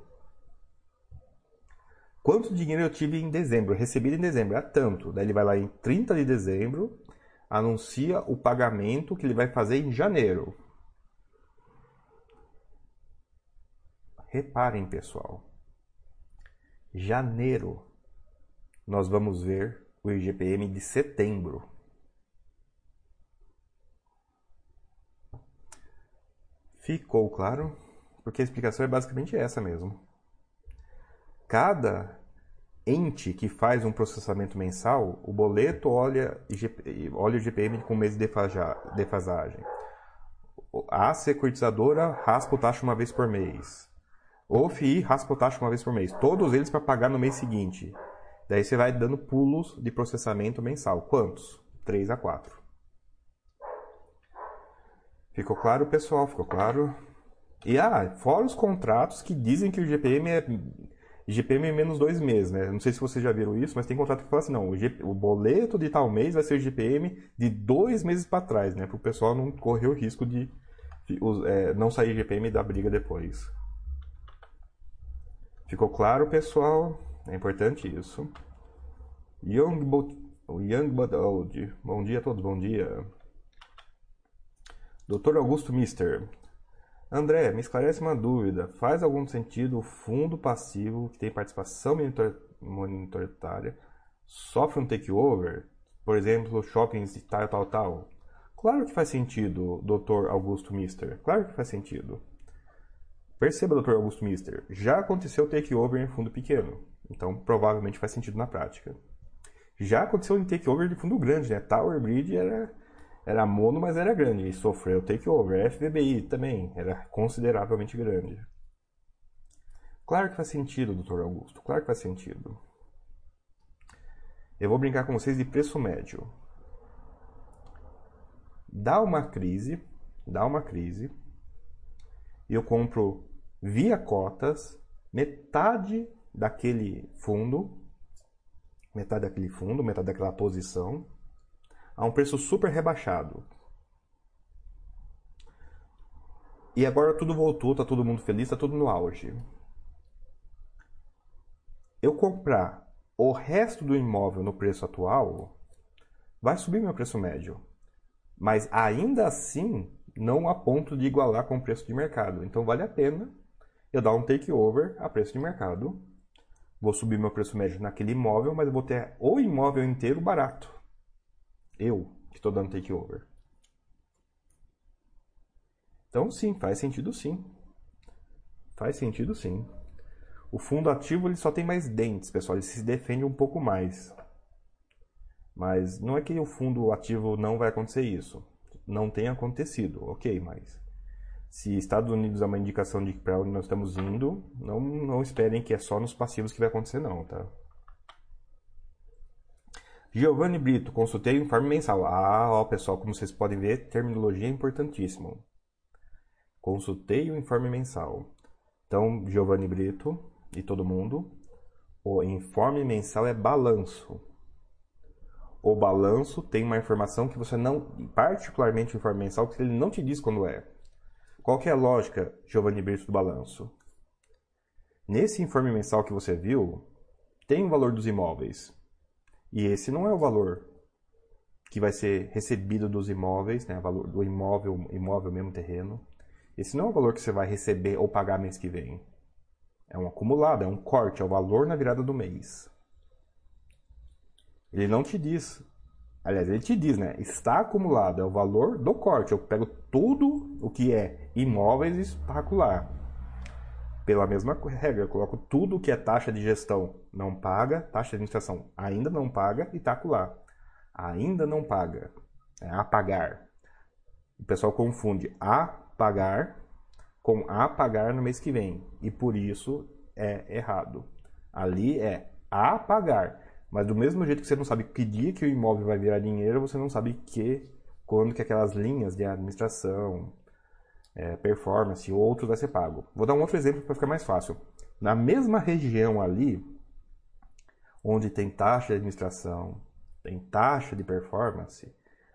Quanto dinheiro eu tive em dezembro, recebido em dezembro? É tanto. Daí ele vai lá em 30 de dezembro, anuncia o pagamento que ele vai fazer em janeiro. Reparem, pessoal. Janeiro, nós vamos ver o IGPM de setembro. Ficou claro? Porque a explicação é basicamente essa mesmo cada ente que faz um processamento mensal, o boleto olha, olha o GPM com mês de defasagem. A securitizadora raspa o taxa uma vez por mês. O FII raspa o taxa uma vez por mês. Todos eles para pagar no mês seguinte. Daí você vai dando pulos de processamento mensal. Quantos? 3 a 4. Ficou claro, pessoal? Ficou claro? E ah, fora os contratos que dizem que o GPM é GPM menos dois meses, né? Não sei se vocês já viram isso, mas tem contrato que fala assim, não, o, G, o boleto de tal mês vai ser o GPM de dois meses para trás, né? Para o pessoal não correr o risco de, de é, não sair GPM da briga depois. Ficou claro, pessoal? É importante isso. Young, Bo Young But Old. Bom dia a todos, bom dia. Dr. Augusto Mister. André, me esclarece uma dúvida. Faz algum sentido o fundo passivo que tem participação monitoritária sofre um takeover? Por exemplo, shoppings e tal, tal, tal. Claro que faz sentido, Dr. Augusto Mister. Claro que faz sentido. Perceba, Dr. Augusto Mister, já aconteceu takeover em fundo pequeno, então provavelmente faz sentido na prática. Já aconteceu em takeover de fundo grande, né? Tower Bridge era, era mono, mas era grande e sofreu takeover. FBBI também era consideravelmente grande. Claro que faz sentido, Dr. Augusto, claro que faz sentido. Eu vou brincar com vocês de preço médio. Dá uma crise, dá uma crise, e eu compro via cotas metade daquele fundo, metade daquele fundo, metade daquela posição, a um preço super rebaixado. E agora tudo voltou, tá todo mundo feliz, tá tudo no auge. Eu comprar o resto do imóvel no preço atual, vai subir meu preço médio. Mas ainda assim, não a ponto de igualar com o preço de mercado. Então vale a pena eu dar um takeover a preço de mercado. Vou subir meu preço médio naquele imóvel, mas vou ter o imóvel inteiro barato. Eu que estou dando takeover. Então sim, faz sentido sim. Faz sentido sim. O fundo ativo ele só tem mais dentes, pessoal. Ele se defende um pouco mais. Mas não é que o fundo ativo não vai acontecer isso não tem acontecido, ok, mas se Estados Unidos é uma indicação de para onde nós estamos indo, não, não esperem que é só nos passivos que vai acontecer não, tá? Giovanni Brito, consultei o informe mensal. Ah, ó, pessoal, como vocês podem ver, terminologia é importantíssimo. Consultei o informe mensal. Então, Giovanni Brito e todo mundo, o informe mensal é balanço o balanço tem uma informação que você não, particularmente o informe mensal, que ele não te diz quando é. Qual que é a lógica, Giovanni Brito, do balanço? Nesse informe mensal que você viu, tem o valor dos imóveis. E esse não é o valor que vai ser recebido dos imóveis, né, valor do imóvel, imóvel mesmo terreno. Esse não é o valor que você vai receber ou pagar mês que vem. É um acumulado, é um corte, é o valor na virada do mês. Ele não te diz. Aliás, ele te diz, né? Está acumulado, é o valor do corte. Eu pego tudo o que é imóveis e esparco. Pela mesma regra, eu coloco tudo que é taxa de gestão não paga, taxa de administração ainda não paga e taco lá. Ainda não paga. É apagar. O pessoal confunde apagar com apagar no mês que vem. E por isso é errado. Ali é apagar. Mas do mesmo jeito que você não sabe que dia que o imóvel vai virar dinheiro, você não sabe que quando que aquelas linhas de administração, é, performance ou outros vai ser pago. Vou dar um outro exemplo para ficar mais fácil. Na mesma região ali, onde tem taxa de administração, tem taxa de performance,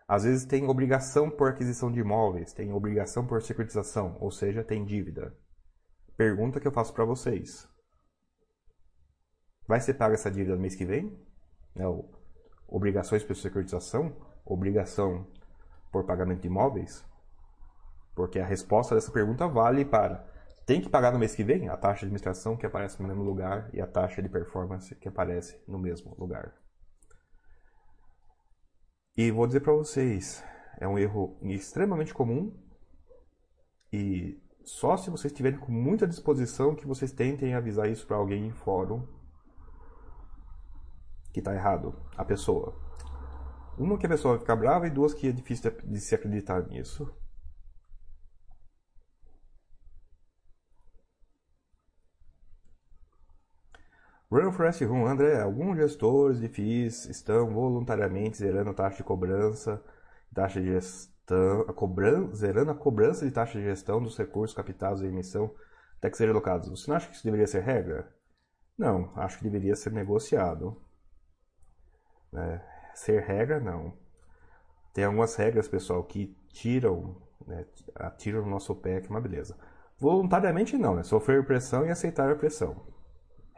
às vezes tem obrigação por aquisição de imóveis, tem obrigação por securitização, ou seja, tem dívida. Pergunta que eu faço para vocês. Vai ser paga essa dívida no mês que vem? Né, obrigações por securitização? Obrigação por pagamento de imóveis? Porque a resposta dessa pergunta vale para tem que pagar no mês que vem a taxa de administração que aparece no mesmo lugar e a taxa de performance que aparece no mesmo lugar. E vou dizer para vocês, é um erro extremamente comum e só se vocês tiverem com muita disposição que vocês tentem avisar isso para alguém em fórum que está errado, a pessoa. Uma que a pessoa vai ficar brava e duas que é difícil de se acreditar nisso. Run Forest André, alguns gestores de FIIs estão voluntariamente zerando a taxa de cobrança, taxa de gestão, a cobrança, zerando a cobrança de taxa de gestão dos recursos captados em emissão até que sejam alocados. Você não acha que isso deveria ser regra? Não, acho que deveria ser negociado. Né? Ser regra, não. Tem algumas regras, pessoal, que tiram, né, atiram o nosso pé, que é uma beleza. Voluntariamente não, né? Sofrer pressão e aceitar a pressão.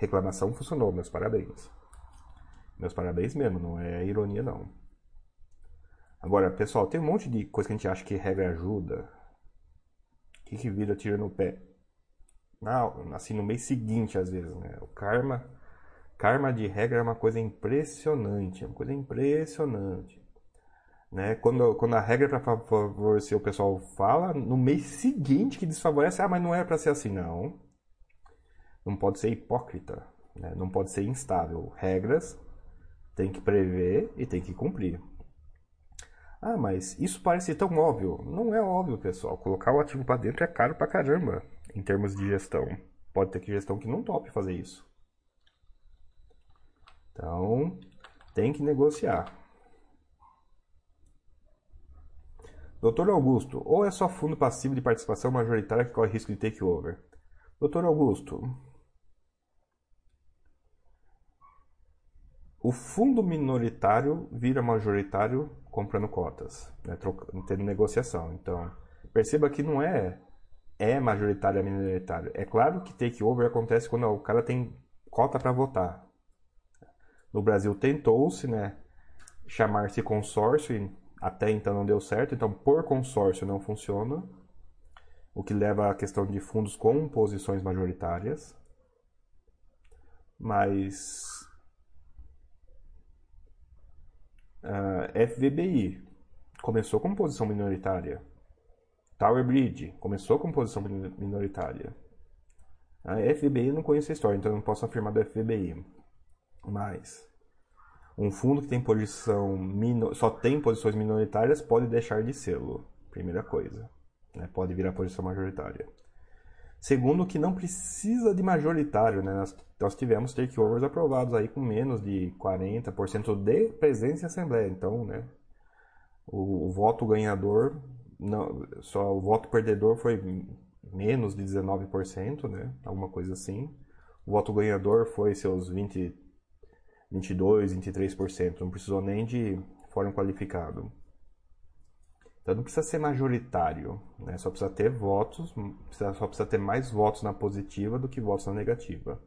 Reclamação funcionou, meus parabéns. Meus parabéns mesmo, não é ironia não. Agora, pessoal, tem um monte de coisa que a gente acha que regra ajuda. O que, que vira tira no pé? Não, assim, no mês seguinte, às vezes, né? O karma, karma de regra é uma coisa impressionante, é uma coisa impressionante. Né? Quando, quando a regra é para favorecer o pessoal fala, no mês seguinte que desfavorece, ah, mas não era para ser assim, não. Não pode ser hipócrita, né? não pode ser instável. Regras tem que prever e tem que cumprir. Ah, mas isso parece tão óbvio. Não é óbvio, pessoal. Colocar o ativo para dentro é caro pra caramba em termos de gestão. Pode ter que gestão que não tope fazer isso. Então, tem que negociar. Doutor Augusto, ou é só fundo passivo de participação majoritária que corre risco de takeover? Doutor Augusto, o fundo minoritário vira majoritário comprando cotas, né, tendo negociação. Então, perceba que não é é majoritário ou minoritário. É claro que takeover acontece quando o cara tem cota para votar. No Brasil tentou-se, né, chamar-se consórcio e até então não deu certo. Então, por consórcio não funciona, o que leva à questão de fundos com posições majoritárias. Mas Uh, ah, FVBI começou com posição minoritária. Tower Bridge começou com posição minoritária. A FVBI eu não conheço a história, então eu não posso afirmar do FVBI. Mas um fundo que tem posição só tem posições minoritárias pode deixar de sê-lo. Primeira coisa. Né? Pode virar posição majoritária. Segundo, que não precisa de majoritário, né? Nós, nós tivemos takeovers aprovados aí com menos de 40% de presença em assembleia. Então, né? O, o, voto ganhador, não, só o voto perdedor foi menos de 19%, né? Alguma coisa assim. O voto ganhador foi seus 20, 22, 23%. Não precisou nem de fórum qualificado. Então não precisa ser majoritário, né? só precisa ter votos, só precisa ter mais votos na positiva do que votos na negativa.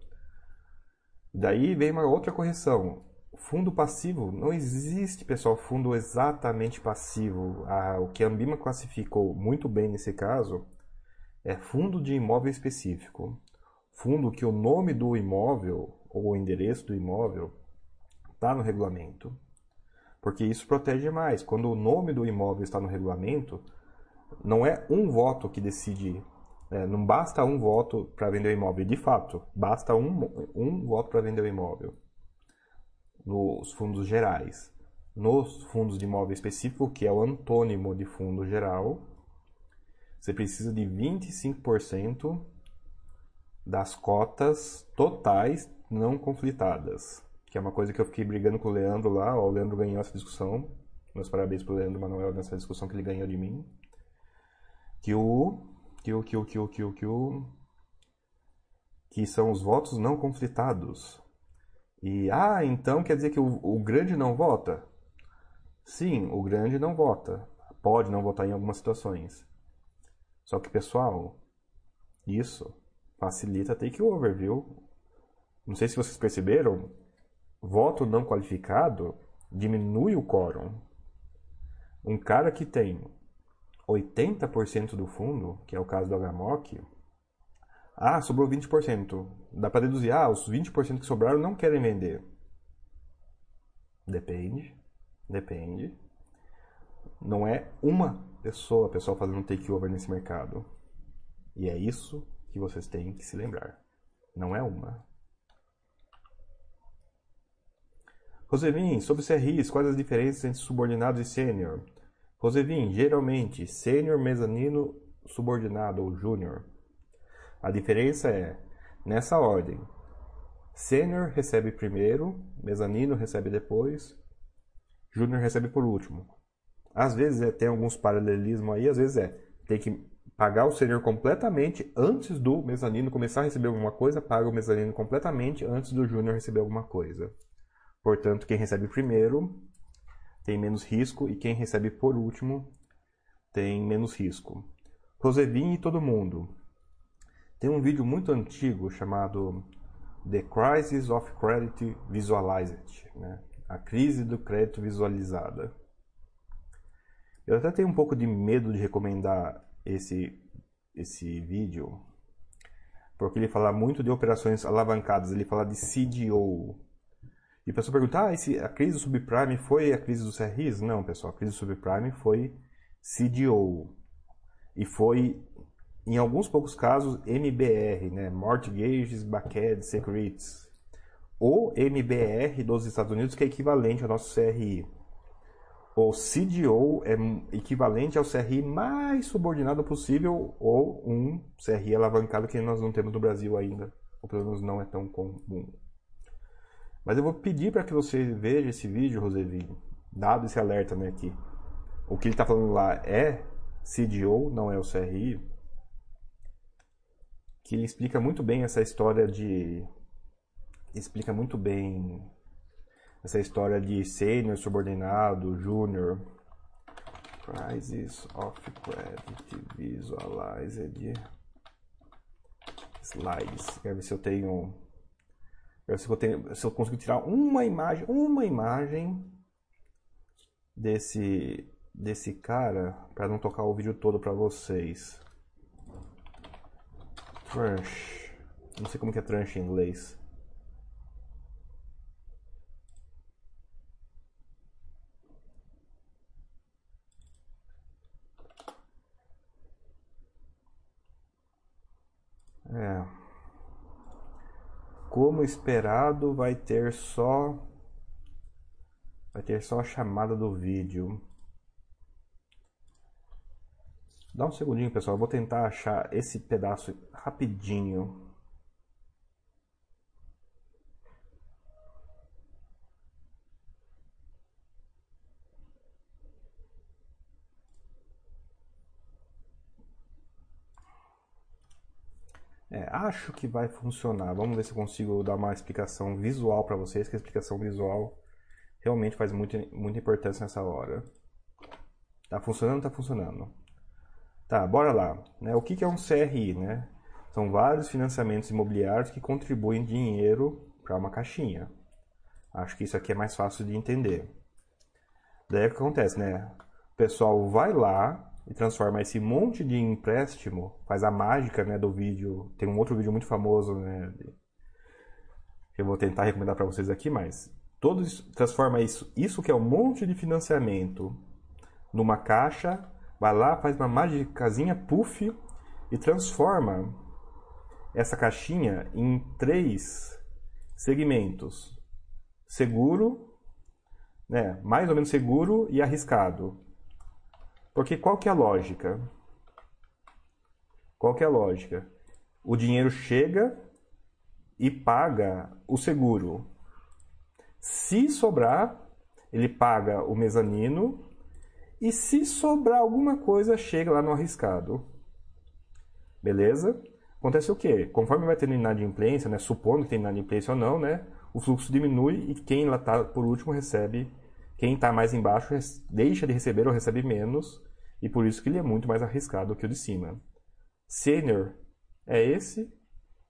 Daí vem uma outra correção. Fundo passivo, não existe, pessoal, fundo exatamente passivo. Ah, o que a Ambima classificou muito bem nesse caso é fundo de imóvel específico. Fundo que o nome do imóvel ou o endereço do imóvel está no regulamento porque isso protege mais. Quando o nome do imóvel está no regulamento, não é um voto que decide, é, não basta um voto para vender o imóvel. De fato, basta um, um voto para vender o imóvel nos fundos gerais. Nos fundos de imóvel específico, que é o antônimo de fundo geral, você precisa de 25% das cotas totais não conflitadas que é uma coisa que eu fiquei brigando com o Leandro lá. Ó, o Leandro ganhou essa discussão. Meus parabéns pro Leandro Manuel nessa discussão que ele ganhou de mim. Que o. Que o, que o, que o, que o, que o. Que são os votos não conflitados. E, ah, então quer dizer que o, o grande não vota? Sim, o grande não vota. Pode não votar em algumas situações. Só que, pessoal, isso facilita takeover, viu? Não sei se vocês perceberam, voto não qualificado diminui o quórum. Um cara que tem 80% do fundo, que é o caso do HMOC, ah, sobrou 20%. Dá para deduzir, ah, os 20% que sobraram não querem vender. Depende, depende. Não é uma pessoa, pessoal, fazendo takeover nesse mercado. E é isso que vocês têm que se lembrar. Não é uma, Rosevin, sobre CRIs, quais as diferenças entre subordinado e sênior? Rosevin, geralmente, sênior, mezanino, subordinado ou júnior. A diferença é, nessa ordem, sênior recebe primeiro, mezanino recebe depois, júnior recebe por último. Às vezes é, tem alguns paralelismos aí, às vezes é, tem que pagar o sênior completamente antes do mezanino começar a receber alguma coisa, paga o mezanino completamente antes do júnior receber alguma coisa. Portanto, quem recebe primeiro tem menos risco e quem recebe por último tem menos risco. Rosevin e todo mundo. Tem um vídeo muito antigo chamado The Crisis of Credit Visualized, né? a crise do crédito visualizada. Eu até tenho um pouco de medo de recomendar esse, esse vídeo, porque ele fala muito de operações alavancadas, ele fala de CDO. E a pessoa pergunta, ah, esse, a crise do subprime foi a crise do CRIs? Não, pessoal, a crise do subprime foi CDO. E foi, em alguns poucos casos, MBR, né? Mortgages, Backed Securities. O MBR dos Estados Unidos, que é equivalente ao nosso CRI. O CDO é equivalente ao CRI mais subordinado possível ou um CRI alavancado que nós não temos no Brasil ainda, ou pelo menos não é tão comum. Mas eu vou pedir para que você veja esse vídeo, Rosevinho, dado esse alerta né, aqui. O que ele está falando lá é CDO, não é o CRI, que ele explica muito bem essa história de explica muito bem essa história de sênior, subordinado, júnior. Prices of Credit Visualized Slides. Quero ver se eu tenho. Se eu, tenho, se eu consigo tirar uma imagem, uma imagem desse desse cara para não tocar o vídeo todo para vocês. Tranche. Não sei como que é tranche em inglês. É. Como esperado, vai ter só vai ter só a chamada do vídeo. Dá um segundinho, pessoal. Eu vou tentar achar esse pedaço rapidinho. É, acho que vai funcionar. Vamos ver se eu consigo dar uma explicação visual para vocês, que a explicação visual realmente faz muito, muita importância nessa hora. Tá funcionando? Tá funcionando. Tá, bora lá. Né? O que, é um CRI? Né? São vários financiamentos imobiliários que contribuem dinheiro para uma caixinha. Acho que isso aqui é mais fácil de entender. Daí o que acontece, né? O pessoal vai lá e transforma esse monte de empréstimo, faz a mágica né, do vídeo. Tem um outro vídeo muito famoso, né? Que eu vou tentar recomendar para vocês aqui, mas todos transforma isso, isso que é um monte de financiamento numa caixa vai lá, faz uma magicazinha puff e transforma essa caixinha em três segmentos: seguro, né, mais ou menos seguro e arriscado. Porque qual que é a lógica? Qual que é a lógica? O dinheiro chega e paga o seguro. Se sobrar, ele paga o mezanino e se sobrar alguma coisa, chega lá no arriscado. Beleza? Acontece o quê? Conforme vai tendo inadimplência, né, supondo que tem inadimplência ou não, né, o fluxo diminui e quem lá está por último recebe, quem está mais embaixo deixa de receber ou recebe menos, e por isso que ele é muito mais arriscado que o de cima. Sênior é esse,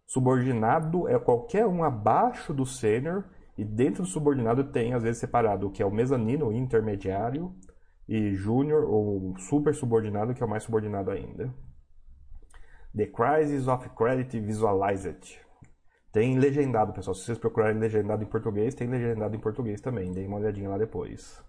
subordinado é qualquer um abaixo do sênior, e dentro do subordinado tem às vezes separado o que é o mezanino, o intermediário, e júnior ou super subordinado, que é o mais subordinado ainda. The Crisis of Credit Visualized. Tem legendado, pessoal. Se vocês procurarem legendado em português, tem legendado em português também. Dê uma olhadinha lá depois.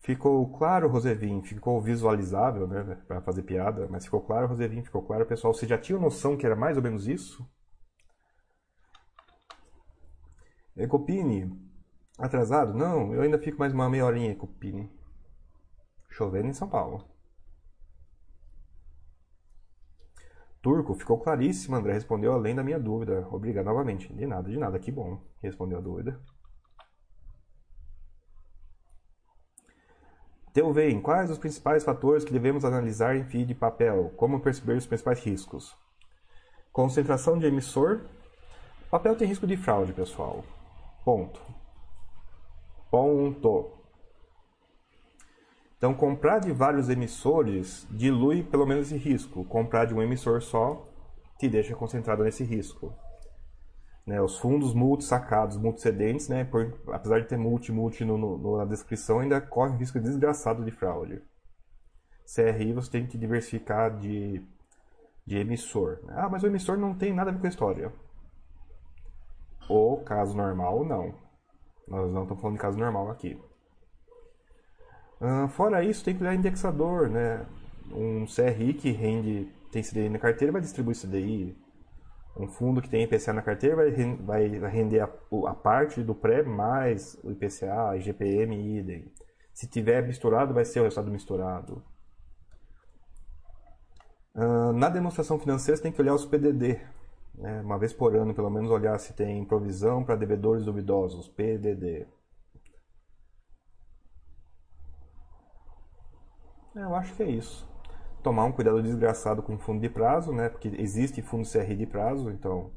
Ficou claro, Rosevin? Ficou visualizável, né? Para fazer piada. Mas ficou claro, Rosevin? Ficou claro, pessoal? Vocês já tinham noção que era mais ou menos isso? Ecopini, Atrasado? Não, eu ainda fico mais uma meia horinha com o Pini. Chovendo em São Paulo. Turco, ficou claríssimo, André respondeu além da minha dúvida. Obrigado novamente. De nada, de nada, que bom. Respondeu a dúvida. Teuven, quais os principais fatores que devemos analisar em FII de papel? Como perceber os principais riscos? Concentração de emissor. Papel tem risco de fraude, pessoal. Ponto. Ponto. Então, comprar de vários emissores dilui pelo menos esse risco. Comprar de um emissor só te deixa concentrado nesse risco. Né, os fundos multi-sacados, multi-cedentes, né, apesar de ter multi-multi na descrição, ainda corre um risco desgraçado de fraude. CRI você tem que diversificar de, de emissor. Ah, mas o emissor não tem nada a ver com a história. O caso normal, não. Nós não estamos falando de caso normal aqui. Fora isso, tem que olhar indexador, né? Um CRI que rende, tem CDI na carteira, vai distribuir CDI. Um fundo que tem IPCA na carteira vai, vai render a, a parte do pré mais o IPCA, IGPM e idem. Se tiver misturado, vai ser o resultado misturado. Uh, na demonstração financeira, você tem que olhar os PDD. Né? Uma vez por ano, pelo menos, olhar se tem provisão para devedores duvidosos, PDD. Eu acho que é isso. Tomar um cuidado desgraçado com fundo de prazo, né? Porque existe fundo CRI de prazo, então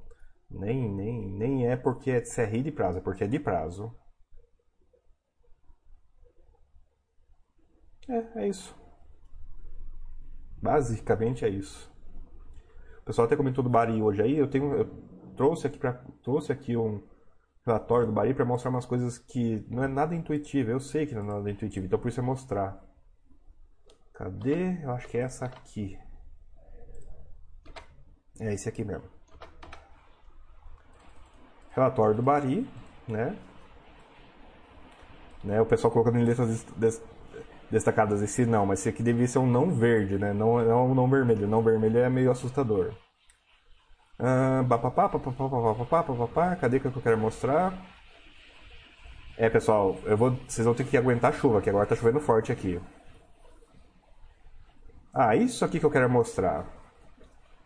nem, nem, nem é porque é CRI de prazo, é porque é de prazo. É, é isso. Basicamente é isso. O pessoal até comentou do Bari hoje aí, eu tenho eu trouxe aqui trouxe aqui um relatório do Bari para mostrar umas coisas que não é nada intuitivo. Eu sei que não é nada intuitivo, então por isso é mostrar. Cadê? Eu acho que é essa aqui. É esse aqui mesmo. Relatório do Bari, né? né? O pessoal colocando em letras destacadas esse não, mas esse aqui devia ser um não verde, né? Não, não um não vermelho. Não vermelho é meio assustador. Ah, cadê que eu quero mostrar? É, pessoal, eu vou, vocês vão ter que aguentar a chuva, que agora tá chovendo forte aqui. Ah, isso aqui que eu quero mostrar.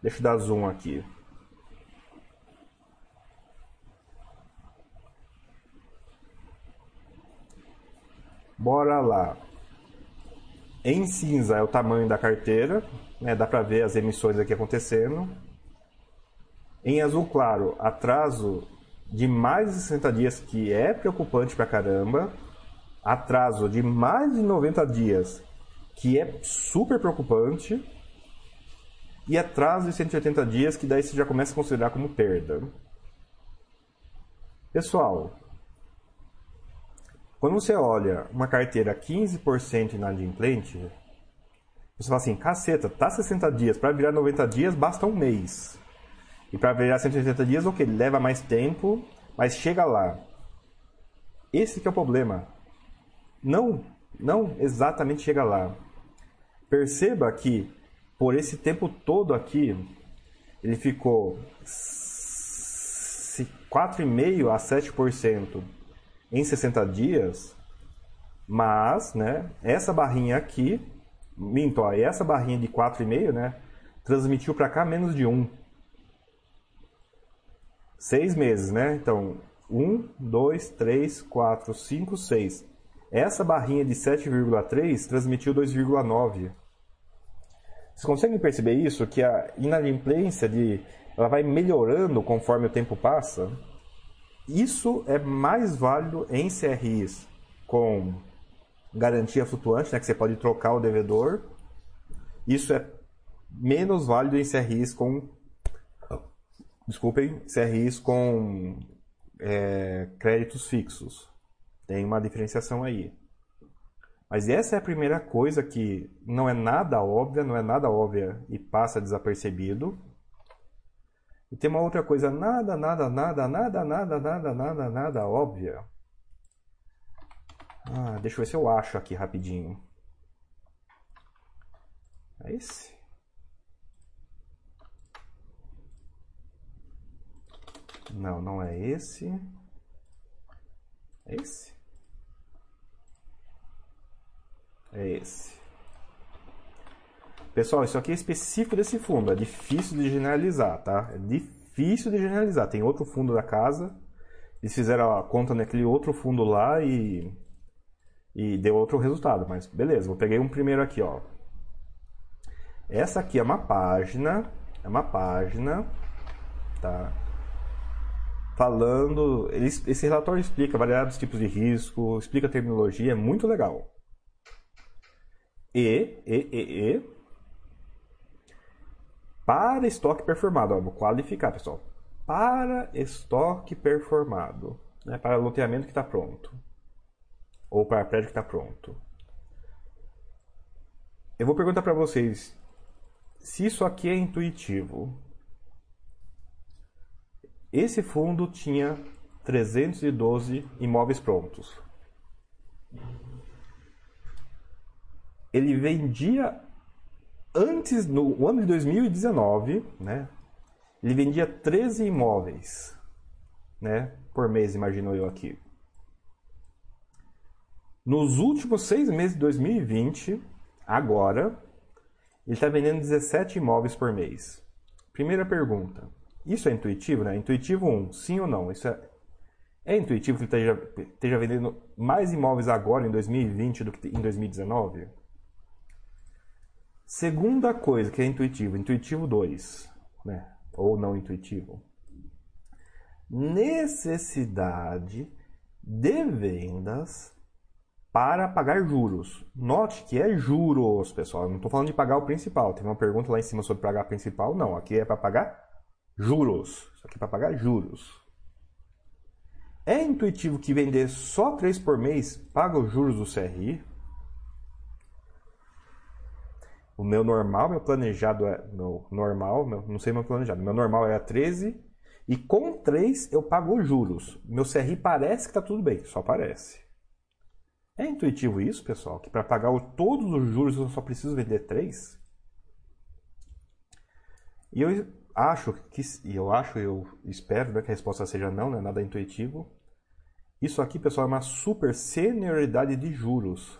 Deixa eu dar zoom aqui. Bora lá. Em cinza é o tamanho da carteira, né? dá para ver as emissões aqui acontecendo. Em azul claro, atraso de mais de 60 dias, que é preocupante pra caramba. Atraso de mais de 90 dias, que é super preocupante, e atraso de 180 dias, que daí você já começa a considerar como perda. Pessoal, quando você olha uma carteira 15% inadimplente, você fala assim, caceta, tá 60 dias, para virar 90 dias basta um mês. E para virar 180 dias, ok, leva mais tempo, mas chega lá. Esse que é o problema. Não, não exatamente chega lá. Perceba que por esse tempo todo aqui, ele ficou 4,5% a 7% em 60 dias, mas né, essa barrinha aqui, minto, ó, essa barrinha de 4,5%, né, transmitiu para cá menos de 1. Seis meses, né? Então, 1, 2, 3, 4, 5, 6. Essa barrinha de 7,3 transmitiu 2,9. Vocês conseguem perceber isso? Que a inadimplência de, ela vai melhorando conforme o tempo passa? Isso é mais válido em CRIs com garantia flutuante, né, que você pode trocar o devedor. Isso é menos válido em CRIs com desculpem, CRIs com é, créditos fixos. Tem uma diferenciação aí. Mas essa é a primeira coisa que não é nada óbvia, não é nada óbvia e passa desapercebido. E tem uma outra coisa nada, nada, nada, nada, nada, nada, nada, nada óbvia. Ah, deixa eu ver se eu acho aqui rapidinho. É esse? Não, não é esse. É esse? É esse. Pessoal, isso aqui é específico desse fundo. É difícil de generalizar, tá? É difícil de generalizar. Tem outro fundo da casa. Eles fizeram a conta naquele outro fundo lá e, e deu outro resultado. Mas beleza, eu peguei um primeiro aqui, ó. Essa aqui é uma página. É uma página, tá? falando. Esse relatório explica variados tipos de risco, explica a terminologia, é muito legal. E, e, e, e. Para estoque performado, ó, vou qualificar, pessoal. para estoque performado, né? para loteamento que está pronto, ou para prédio que está pronto. Eu vou perguntar para vocês se isso aqui é intuitivo. Esse fundo tinha 312 imóveis prontos. Ele vendia antes, no ano de 2019, né? Ele vendia 13 imóveis, né? Por mês, imagino eu aqui. Nos últimos seis meses de 2020, agora, ele está vendendo 17 imóveis por mês. Primeira pergunta. Isso é intuitivo, né? Intuitivo 1, sim ou não? Isso é, é intuitivo que ele esteja, esteja vendendo mais imóveis agora em 2020 do que em 2019? Segunda coisa que é intuitivo, intuitivo 2, né? Ou não intuitivo. Necessidade de vendas para pagar juros. Note que é juros, pessoal. Eu não estou falando de pagar o principal. Tem uma pergunta lá em cima sobre pagar principal. Não, aqui é para pagar juros. Isso aqui é para pagar juros. É intuitivo que vender só 3 por mês paga os juros do CRI? O meu normal, meu planejado é. Meu normal, meu, não sei meu planejado. Meu normal é a 13 e com 3 eu pago os juros. Meu CRI parece que está tudo bem, só parece. É intuitivo isso, pessoal? Que para pagar todos os juros eu só preciso vender 3? E eu acho que, e eu acho, eu espero né, que a resposta seja não, né, nada intuitivo. Isso aqui, pessoal, é uma super senioridade de juros.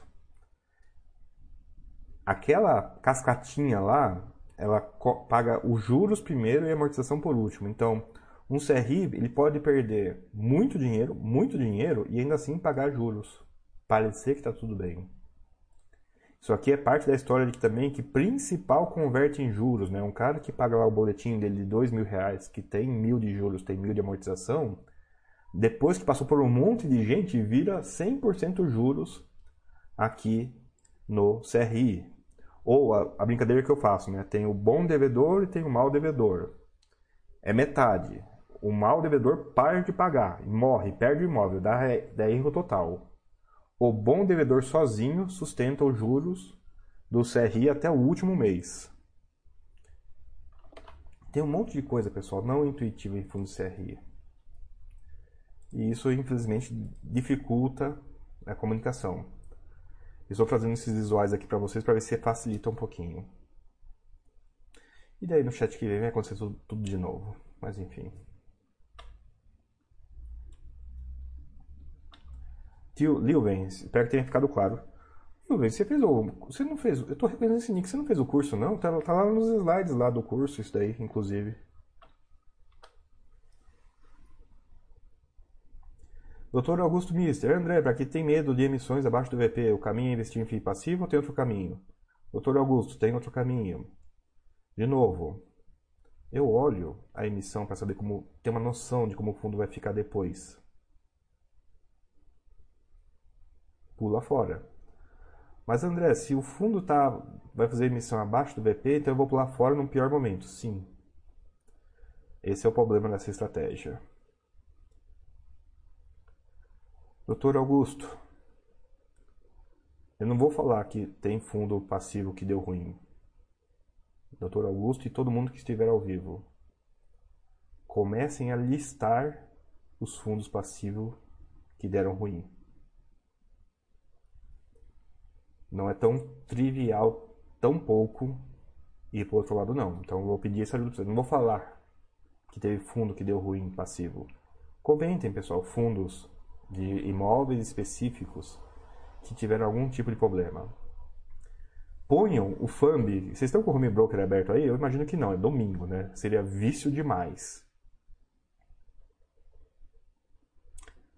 Aquela cascatinha lá, ela paga os juros primeiro e a amortização por último. Então, um CRI ele pode perder muito dinheiro, muito dinheiro e ainda assim pagar juros parecer que está tudo bem. Isso aqui é parte da história de que também que principal converte em juros, né? Um cara que paga lá o boletim dele de dois mil reais, que tem mil de juros, tem mil de amortização, depois que passou por um monte de gente, vira 100% juros aqui no CRI. Ou a, a, brincadeira que eu faço, né? Tem o bom devedor e tem o mau devedor. É metade. O mau devedor para de pagar, morre, perde o imóvel, dá, dá erro total. O bom devedor sozinho sustenta os juros do CRI até o último mês. Tem um monte de coisa, pessoal, não intuitiva em fundo CRI. E isso, infelizmente, dificulta a comunicação. Estou fazendo esses visuais aqui para vocês para ver se facilita um pouquinho. E daí no chat que vem vai acontecer tudo, tudo de novo. Mas enfim. Tio Lilven, espero que tenha ficado claro. Lilven, você fez o. Você não fez. Eu tô reconhecendo esse nick, você não fez o curso, não? Tá, tá lá nos slides lá do curso, isso daí, inclusive. Doutor Augusto Mister, André, para quem tem medo de emissões abaixo do VP, o caminho é investir em FII passivo ou tem outro caminho? Doutor Augusto, tem outro caminho. De novo, eu olho a emissão para saber como ter uma noção de como o fundo vai ficar depois. pula fora. Mas André, se o fundo tá, vai fazer emissão abaixo do VP, então eu vou pular fora num pior momento. Sim. Esse é o problema dessa estratégia. Doutor Augusto, eu não vou falar que tem fundo passivo que deu ruim. Doutor Augusto e todo mundo que estiver ao vivo, comecem a listar os fundos passivos que deram ruim. não é tão trivial, tão pouco ir pro outro lado não. Então eu vou pedir essa ajuda. Não vou falar que teve fundo que deu ruim passivo. Comentem, pessoal, fundos de imóveis específicos que tiveram algum tipo de problema. Ponham o FAMB. Vocês estão com o home broker aberto aí? Eu imagino que não, é domingo, né? Seria vício demais.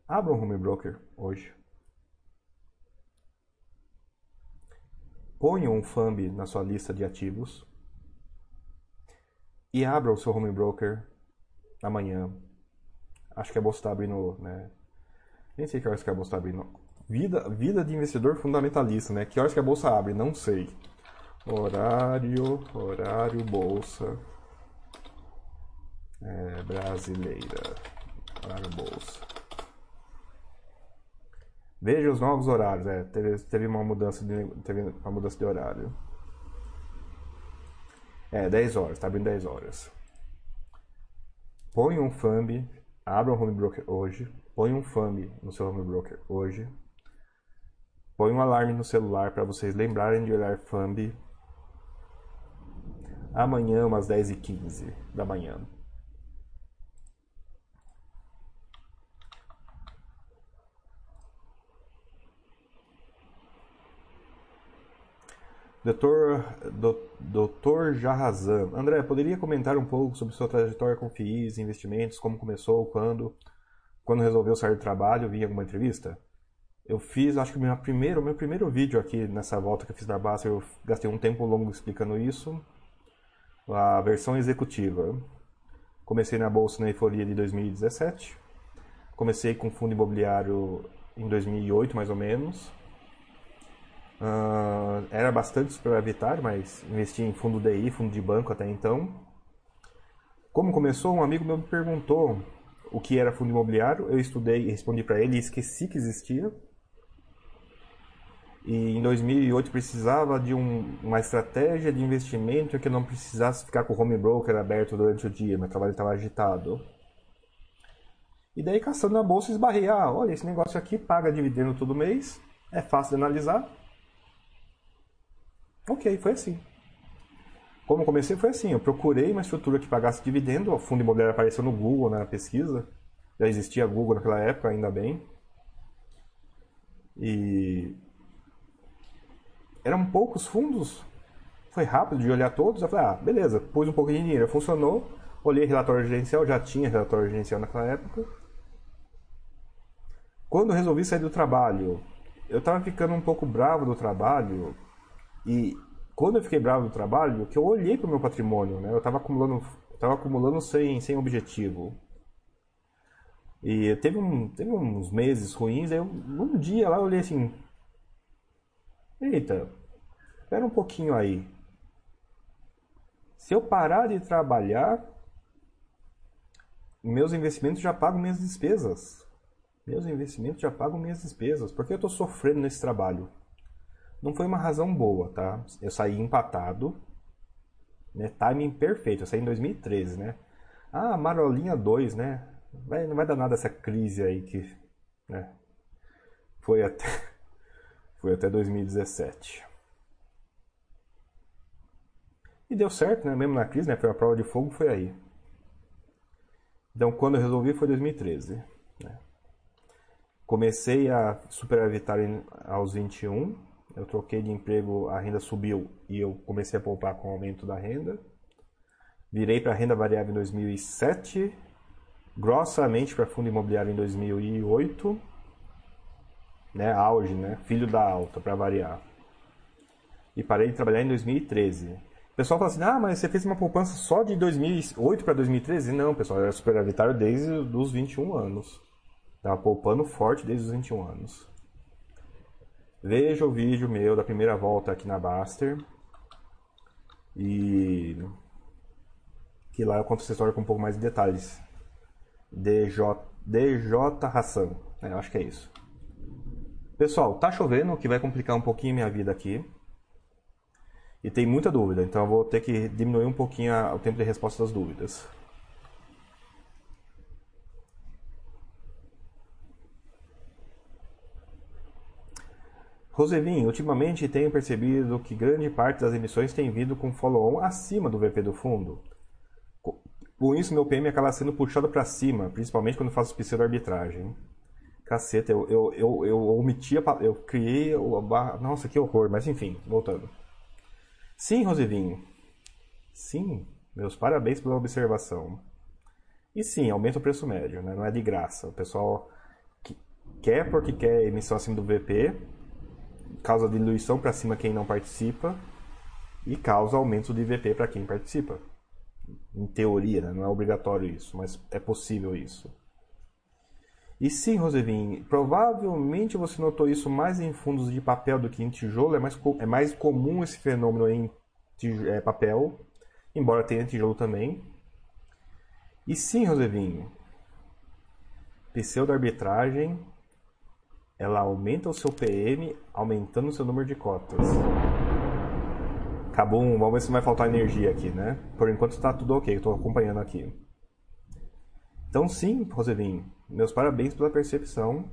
Abram o home broker hoje. ponha um FAMB na sua lista de ativos e abra o seu home broker amanhã. Acho que a bolsa está abrindo, né? Nem sei que horas que a bolsa está abrindo. Vida, vida de investidor fundamentalista, né? Que horas que a bolsa abre? Não sei. Horário, horário, bolsa. é, brasileira para bolsa. Veja os novos horários. É, teve, teve uma mudança de teve uma mudança de horário. É, 10 horas, tá abrindo 10 horas. Põe um thumb, abra um home broker hoje, põe um thumb no seu home broker hoje. Põe um alarme no celular para vocês lembrarem de olhar thumb amanhã umas 10h15 da manhã. Doutor, doutor Jarrazan. André, poderia comentar um pouco sobre sua trajetória com FIIs, investimentos, como começou, quando, quando resolveu sair do trabalho, vi alguma entrevista? Eu fiz, acho que o meu primeiro, meu primeiro vídeo aqui nessa volta que eu fiz da Basta, eu gastei um tempo longo explicando isso. A versão executiva. Comecei na bolsa na euforia de 2017. Comecei com fundo imobiliário em 2008, mais ou menos Uh, era bastante superavitário, mas investia em fundo DI, fundo de banco até então. Como começou, um amigo meu me perguntou o que era fundo imobiliário. Eu estudei e respondi para ele e esqueci que existia. E em 2008 precisava de um, uma estratégia de investimento que eu não precisasse ficar com o home broker aberto durante o dia, meu trabalho estava agitado. E daí, caçando na bolsa, esbarrei: ah, olha, esse negócio aqui paga dividendo todo mês, é fácil de analisar Ok, foi assim. Como comecei foi assim, eu procurei uma estrutura que pagasse dividendo, o fundo imobiliário apareceu no Google na pesquisa, já existia Google naquela época, ainda bem. E eram poucos fundos, foi rápido de olhar todos, eu falei, ah, beleza, pus um pouco de dinheiro, funcionou, olhei relatório gerencial, já tinha relatório gerencial naquela época. Quando resolvi sair do trabalho, eu estava ficando um pouco bravo do trabalho, e quando eu fiquei bravo do trabalho, que eu olhei para o meu patrimônio, né? Eu estava acumulando, tava acumulando sem, sem objetivo. E teve, um, teve uns meses ruins, aí eu, um dia lá eu olhei assim, eita, espera um pouquinho aí. Se eu parar de trabalhar, meus investimentos já pagam minhas despesas. Meus investimentos já pagam minhas despesas. Por que eu estou sofrendo nesse trabalho? Não foi uma razão boa, tá? Eu saí empatado, né? Timing perfeito. Eu saí em 2013, né? Ah, Marolinha 2, né? Vai, não vai dar nada essa crise aí que, né? Foi até foi até 2017. E deu certo, né? Mesmo na crise, né? Foi a prova de fogo, foi aí. Então, quando eu resolvi, foi 2013. Né? Comecei a superavitar aos 21 eu troquei de emprego, a renda subiu e eu comecei a poupar com o aumento da renda. Virei para renda variável em 2007, grossamente para fundo imobiliário em 2008, né, auge, né, filho da alta para variar. E parei de trabalhar em 2013. O pessoal fala assim: "Ah, mas você fez uma poupança só de 2008 para 2013?" Não, pessoal, eu era superavitário desde os 21 anos. Tava poupando forte desde os 21 anos. Veja o vídeo meu da primeira volta aqui na Baster. E que lá eu conto essa história com um pouco mais de detalhes. DJ, DJ Hassan, é, acho que é isso. Pessoal, tá chovendo, o que vai complicar um pouquinho minha vida aqui. E tem muita dúvida, então eu vou ter que diminuir um pouquinho o tempo de resposta das dúvidas. Rosevin, ultimamente tenho percebido que grande parte das emissões tem vindo com follow-on acima do VP do fundo. Com isso, meu PM acaba sendo puxado para cima, principalmente quando faço pseudo-arbitragem. Caceta, eu, eu, eu, eu omiti a, Eu criei o. Nossa, que horror, mas enfim, voltando. Sim, Rosevin. Sim, meus parabéns pela observação. E sim, aumenta o preço médio, né? não é de graça. O pessoal quer porque quer emissão acima do VP, causa diluição para cima quem não participa e causa aumento de IVP para quem participa. Em teoria, né? não é obrigatório isso, mas é possível isso. E sim, Rosevin, provavelmente você notou isso mais em fundos de papel do que em tijolo. É mais, é mais comum esse fenômeno em é, papel, embora tenha tijolo também. E sim, Rosevinho, pseudo-arbitragem, ela aumenta o seu PM, aumentando o seu número de cotas. Acabou um, vamos ver se vai faltar energia aqui, né? Por enquanto está tudo ok, estou acompanhando aqui. Então sim, Rosevinho, meus parabéns pela percepção.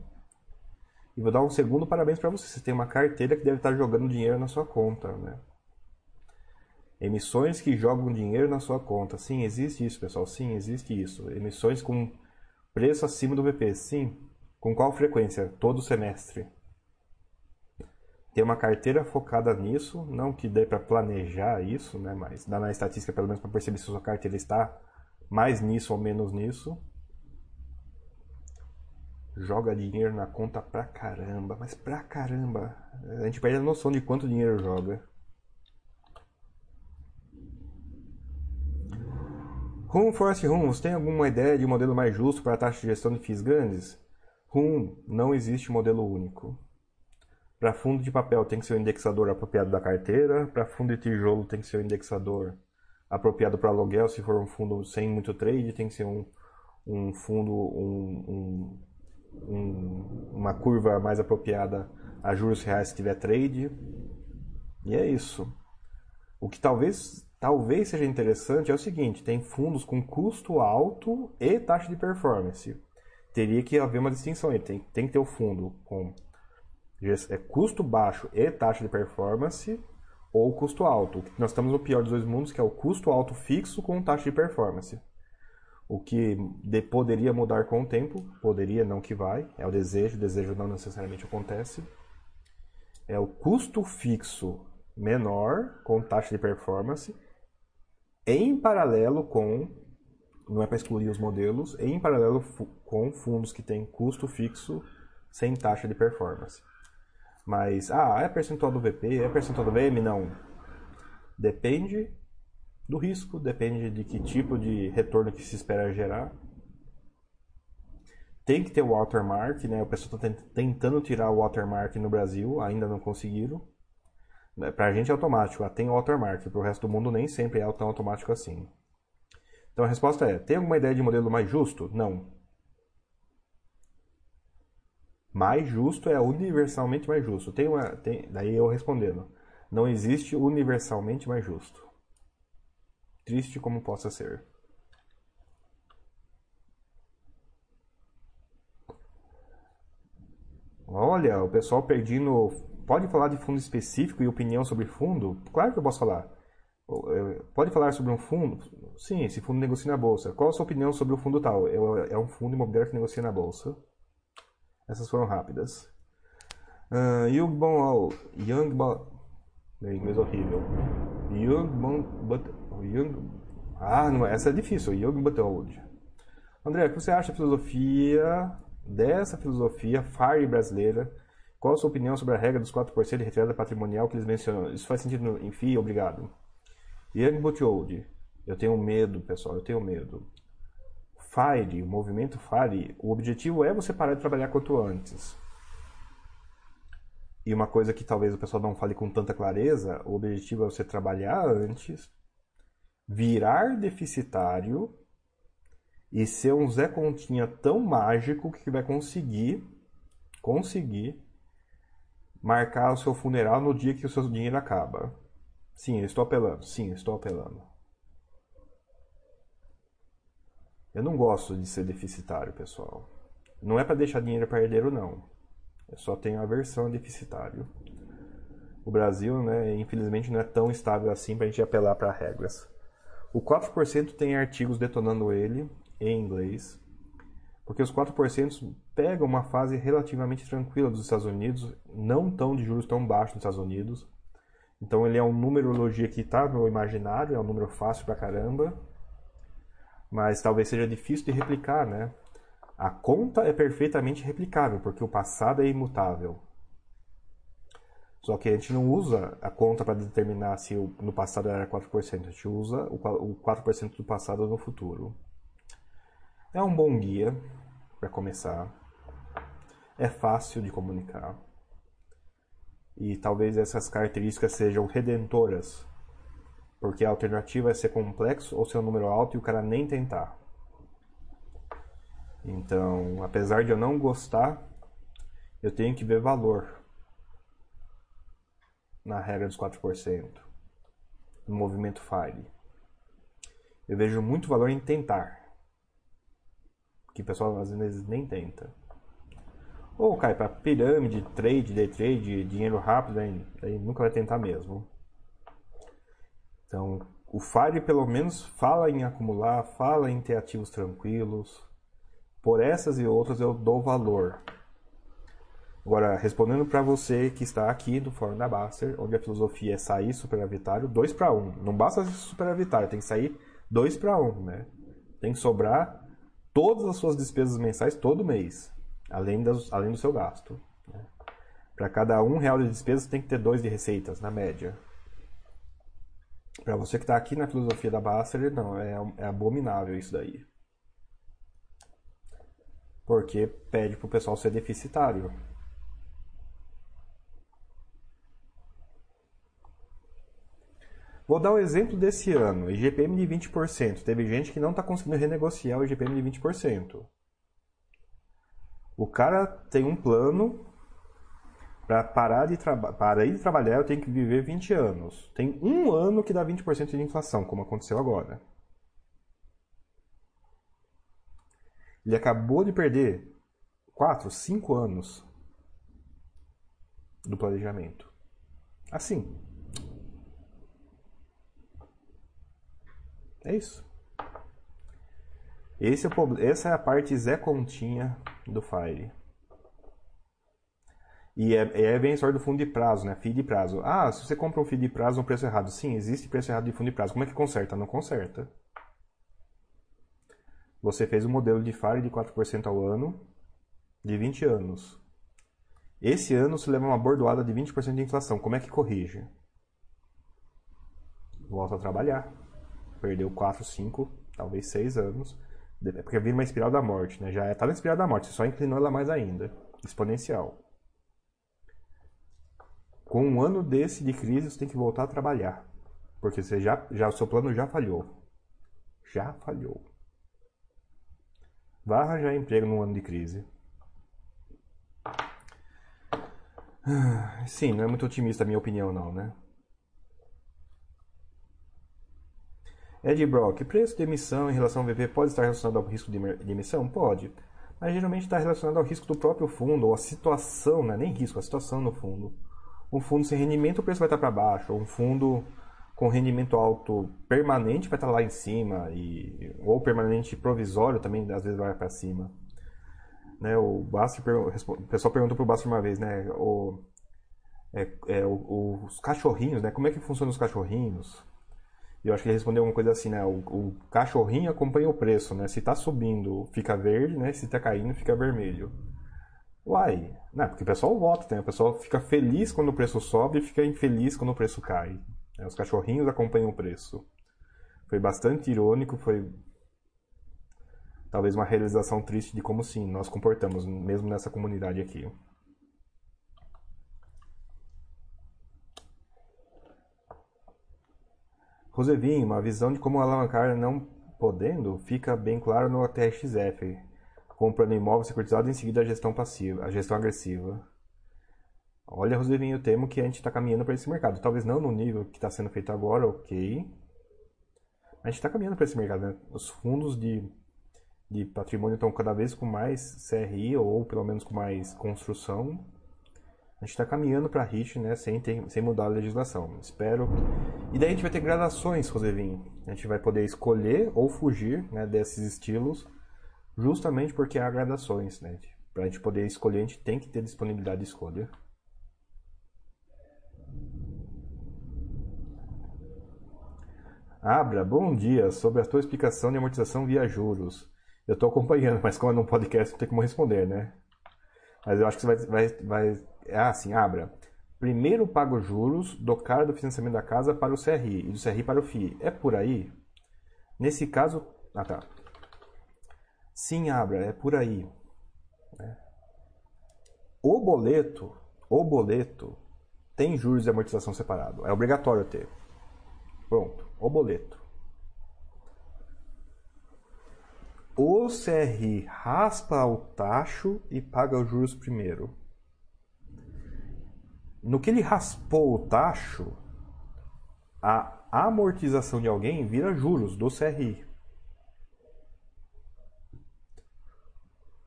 E vou dar um segundo parabéns para você. Você tem uma carteira que deve estar jogando dinheiro na sua conta, né? Emissões que jogam dinheiro na sua conta. Sim, existe isso, pessoal. Sim, existe isso. Emissões com preço acima do VP. Sim. Com qual frequência? Todo semestre. Ter uma carteira focada nisso, não que dê para planejar isso, né? Mas dá na estatística pelo menos para perceber se sua carteira está mais nisso ou menos nisso joga dinheiro na conta pra caramba, mas pra caramba. A gente perde a noção de quanto dinheiro joga. Rum Force Rum, você tem alguma ideia de modelo mais justo para a taxa de gestão de FIIs grandes? Rum, não existe modelo único. Para fundo de papel tem que ser o indexador apropriado da carteira, para fundo de tijolo tem que ser o indexador apropriado para aluguel, se for um fundo sem muito trade, tem que ser um, um fundo, um, um um, uma curva mais apropriada a juros reais se tiver trade. E é isso. O que talvez, talvez seja interessante é o seguinte: tem fundos com custo alto e taxa de performance. Teria que haver uma distinção aí. Tem, tem que ter o fundo com é, custo baixo e taxa de performance ou custo alto. Nós estamos no pior dos dois mundos, que é o custo alto fixo com taxa de performance. O que de, poderia mudar com o tempo, poderia, não que vai, é o desejo, o desejo não necessariamente acontece. É o custo fixo menor com taxa de performance, em paralelo com, não é para excluir os modelos, em paralelo com fundos que têm custo fixo sem taxa de performance. Mas, ah, é percentual do VP, é percentual do VM? Não. Depende do risco, depende de que tipo de retorno que se espera gerar. Tem que ter o watermark, né? O pessoal está tentando tirar o watermark no Brasil, ainda não conseguiram. Para a gente é automático, ah, tem watermark, para o resto do mundo nem sempre é tão automático assim. Então a resposta é: tem alguma ideia de modelo mais justo? Não. Mais justo é universalmente mais justo. Tem uma, tem, daí eu respondendo: não existe universalmente mais justo triste como possa ser. Olha, o pessoal pedindo. Pode falar de fundo específico e opinião sobre fundo? Claro que eu posso falar. Pode falar sobre um fundo? Sim, esse fundo negocia na bolsa. Qual a sua opinião sobre o fundo tal? É um fundo imobiliário que negocia na bolsa. Essas foram rápidas. Uh, Young Bon Young Bon. Meu inglês é horrível. Young Bon. O Young. Ah, não, essa é difícil. Young Butterwood. André, o que você acha da filosofia dessa filosofia FARE brasileira? Qual a sua opinião sobre a regra dos 4% de retirada patrimonial que eles mencionam? Isso faz sentido no FII? Obrigado. Young Butterwood. Eu tenho medo, pessoal, eu tenho medo. FIRE, o movimento FIRE, o objetivo é você parar de trabalhar quanto antes. E uma coisa que talvez o pessoal não fale com tanta clareza, o objetivo é você trabalhar antes virar deficitário e ser um Zé Continha tão mágico que vai conseguir conseguir marcar o seu funeral no dia que o seu dinheiro acaba. Sim, eu estou apelando. Sim, eu estou apelando. Eu não gosto de ser deficitário, pessoal. Não é para deixar dinheiro para herdeiro, não. Eu só tenho aversão a deficitário. O Brasil, né, infelizmente, não é tão estável assim para a gente apelar para regras. O 4% tem artigos detonando ele em inglês, porque os 4% pegam uma fase relativamente tranquila dos Estados Unidos, não tão de juros tão baixos nos Estados Unidos. Então ele é um numerologia que está no imaginário, é um número fácil pra caramba, mas talvez seja difícil de replicar, né? A conta é perfeitamente replicável, porque o passado é imutável. Só que a gente não usa a conta para determinar se no passado era 4%, a gente usa o 4% do passado no futuro. É um bom guia para começar. É fácil de comunicar. E talvez essas características sejam redentoras. Porque a alternativa é ser complexo ou ser um número alto e o cara nem tentar. Então, apesar de eu não gostar, eu tenho que ver valor na regra dos 4%, no movimento FIRE. Eu vejo muito valor em tentar, que o pessoal às vezes nem tenta. Ou cai para pirâmide, trade, day trade, dinheiro rápido, aí, aí nunca vai tentar mesmo. Então, o FIRE pelo menos fala em acumular, fala em ter ativos tranquilos. Por essas e outras eu dou valor. Agora, respondendo para você que está aqui do Fórum da Baster, onde a filosofia é sair superavitário 2 para 1. Um. Não basta ser superavitário, tem que sair 2 para 1, né? Tem que sobrar todas as suas despesas mensais todo mês, além, das, além do seu gasto. Né? Para cada um real de despesas tem que ter dois de receitas, na média. Para você que está aqui na filosofia da Baster, não, é, é abominável isso daí. Porque pede para o pessoal ser deficitário. Vou dar o um exemplo desse ano, IGPM de 20%. Teve gente que não está conseguindo renegociar o IGPM de 20%. O cara tem um plano para parar de, parar de trabalhar, eu tenho que viver 20 anos. Tem um ano que dá 20% de inflação, como aconteceu agora. Ele acabou de perder 4, 5 anos do planejamento. Assim. É isso. É essa é a parte Zé Continha do Fire. E é, é bem a história do fundo de prazo, né? FII de prazo. Ah, se você compra um FII de prazo no preço errado. Sim, existe preço errado de fundo de prazo. Como é que conserta? Não conserta. Você fez um modelo de FARE de 4% ao ano, de 20 anos. Esse ano você leva uma bordoada de 20% de inflação. Como é que corrige? Volta a trabalhar perdeu 4, 5, talvez 6 anos. Porque vira uma espiral da morte, né? Já está na espiral da morte, só inclinou ela mais ainda. Exponencial. Com um ano desse de crise, você tem que voltar a trabalhar. Porque você já, já, o seu plano já falhou. Já falhou. Vá arranjar emprego num ano de crise. Sim, não é muito otimista a minha opinião, não, né? Ed Brock, preço de emissão em relação ao VP pode estar relacionado ao risco de emissão? Pode. Mas geralmente está relacionado ao risco do próprio fundo, ou a situação, né? nem risco, a situação no fundo. Um fundo sem rendimento, o preço vai estar para baixo. Um fundo com rendimento alto permanente vai estar lá em cima. E, ou permanente provisório também, às vezes vai para cima. Né, o, o pessoal perguntou para o Basti uma vez, né? O, é, é, o, os cachorrinhos, né? Como é que funcionam os cachorrinhos? eu acho que ele respondeu uma coisa assim, né? O, o, cachorrinho acompanha o preço, né? Se tá subindo, fica verde, né? Se tá caindo, fica vermelho. Uai, não, porque o pessoal vota, né? O pessoal fica feliz quando o preço sobe e fica infeliz quando o preço cai. Né? Os cachorrinhos acompanham o preço. Foi bastante irônico, foi talvez uma realização triste de como sim nós comportamos, mesmo nessa comunidade aqui. Rosevinho, uma visão de como alavancar não podendo fica bem claro no TRXF. Comprando imóvel securitizado em seguida a gestão passiva, a gestão agressiva. Olha, Rosevinho, eu temo que a gente está caminhando para esse mercado. Talvez não no nível que está sendo feito agora, ok. A gente está caminhando para esse mercado. Né? Os fundos de, de patrimônio estão cada vez com mais CRI, ou pelo menos com mais construção a gente está caminhando para RIT, né, sem, ter, sem mudar a legislação. Espero. E daí a gente vai ter gradações, Rosevinho. A gente vai poder escolher ou fugir né, desses estilos, justamente porque há gradações. Né? Para a gente poder escolher, a gente tem que ter disponibilidade de escolha. Abra, bom dia. Sobre a tua explicação de amortização via juros. Eu estou acompanhando, mas como é num podcast, não tem como responder, né? Mas eu acho que você vai, vai, vai é assim, abra. Primeiro paga os juros do cara do financiamento da casa para o CRI e do CRI para o FI. É por aí? Nesse caso. Ah, tá. Sim, abra, é por aí. É. O boleto, o boleto tem juros e amortização separado. É obrigatório ter. Pronto, o boleto. o CRI raspa o tacho e paga os juros primeiro. No que ele raspou o tacho, a amortização de alguém vira juros do CRI.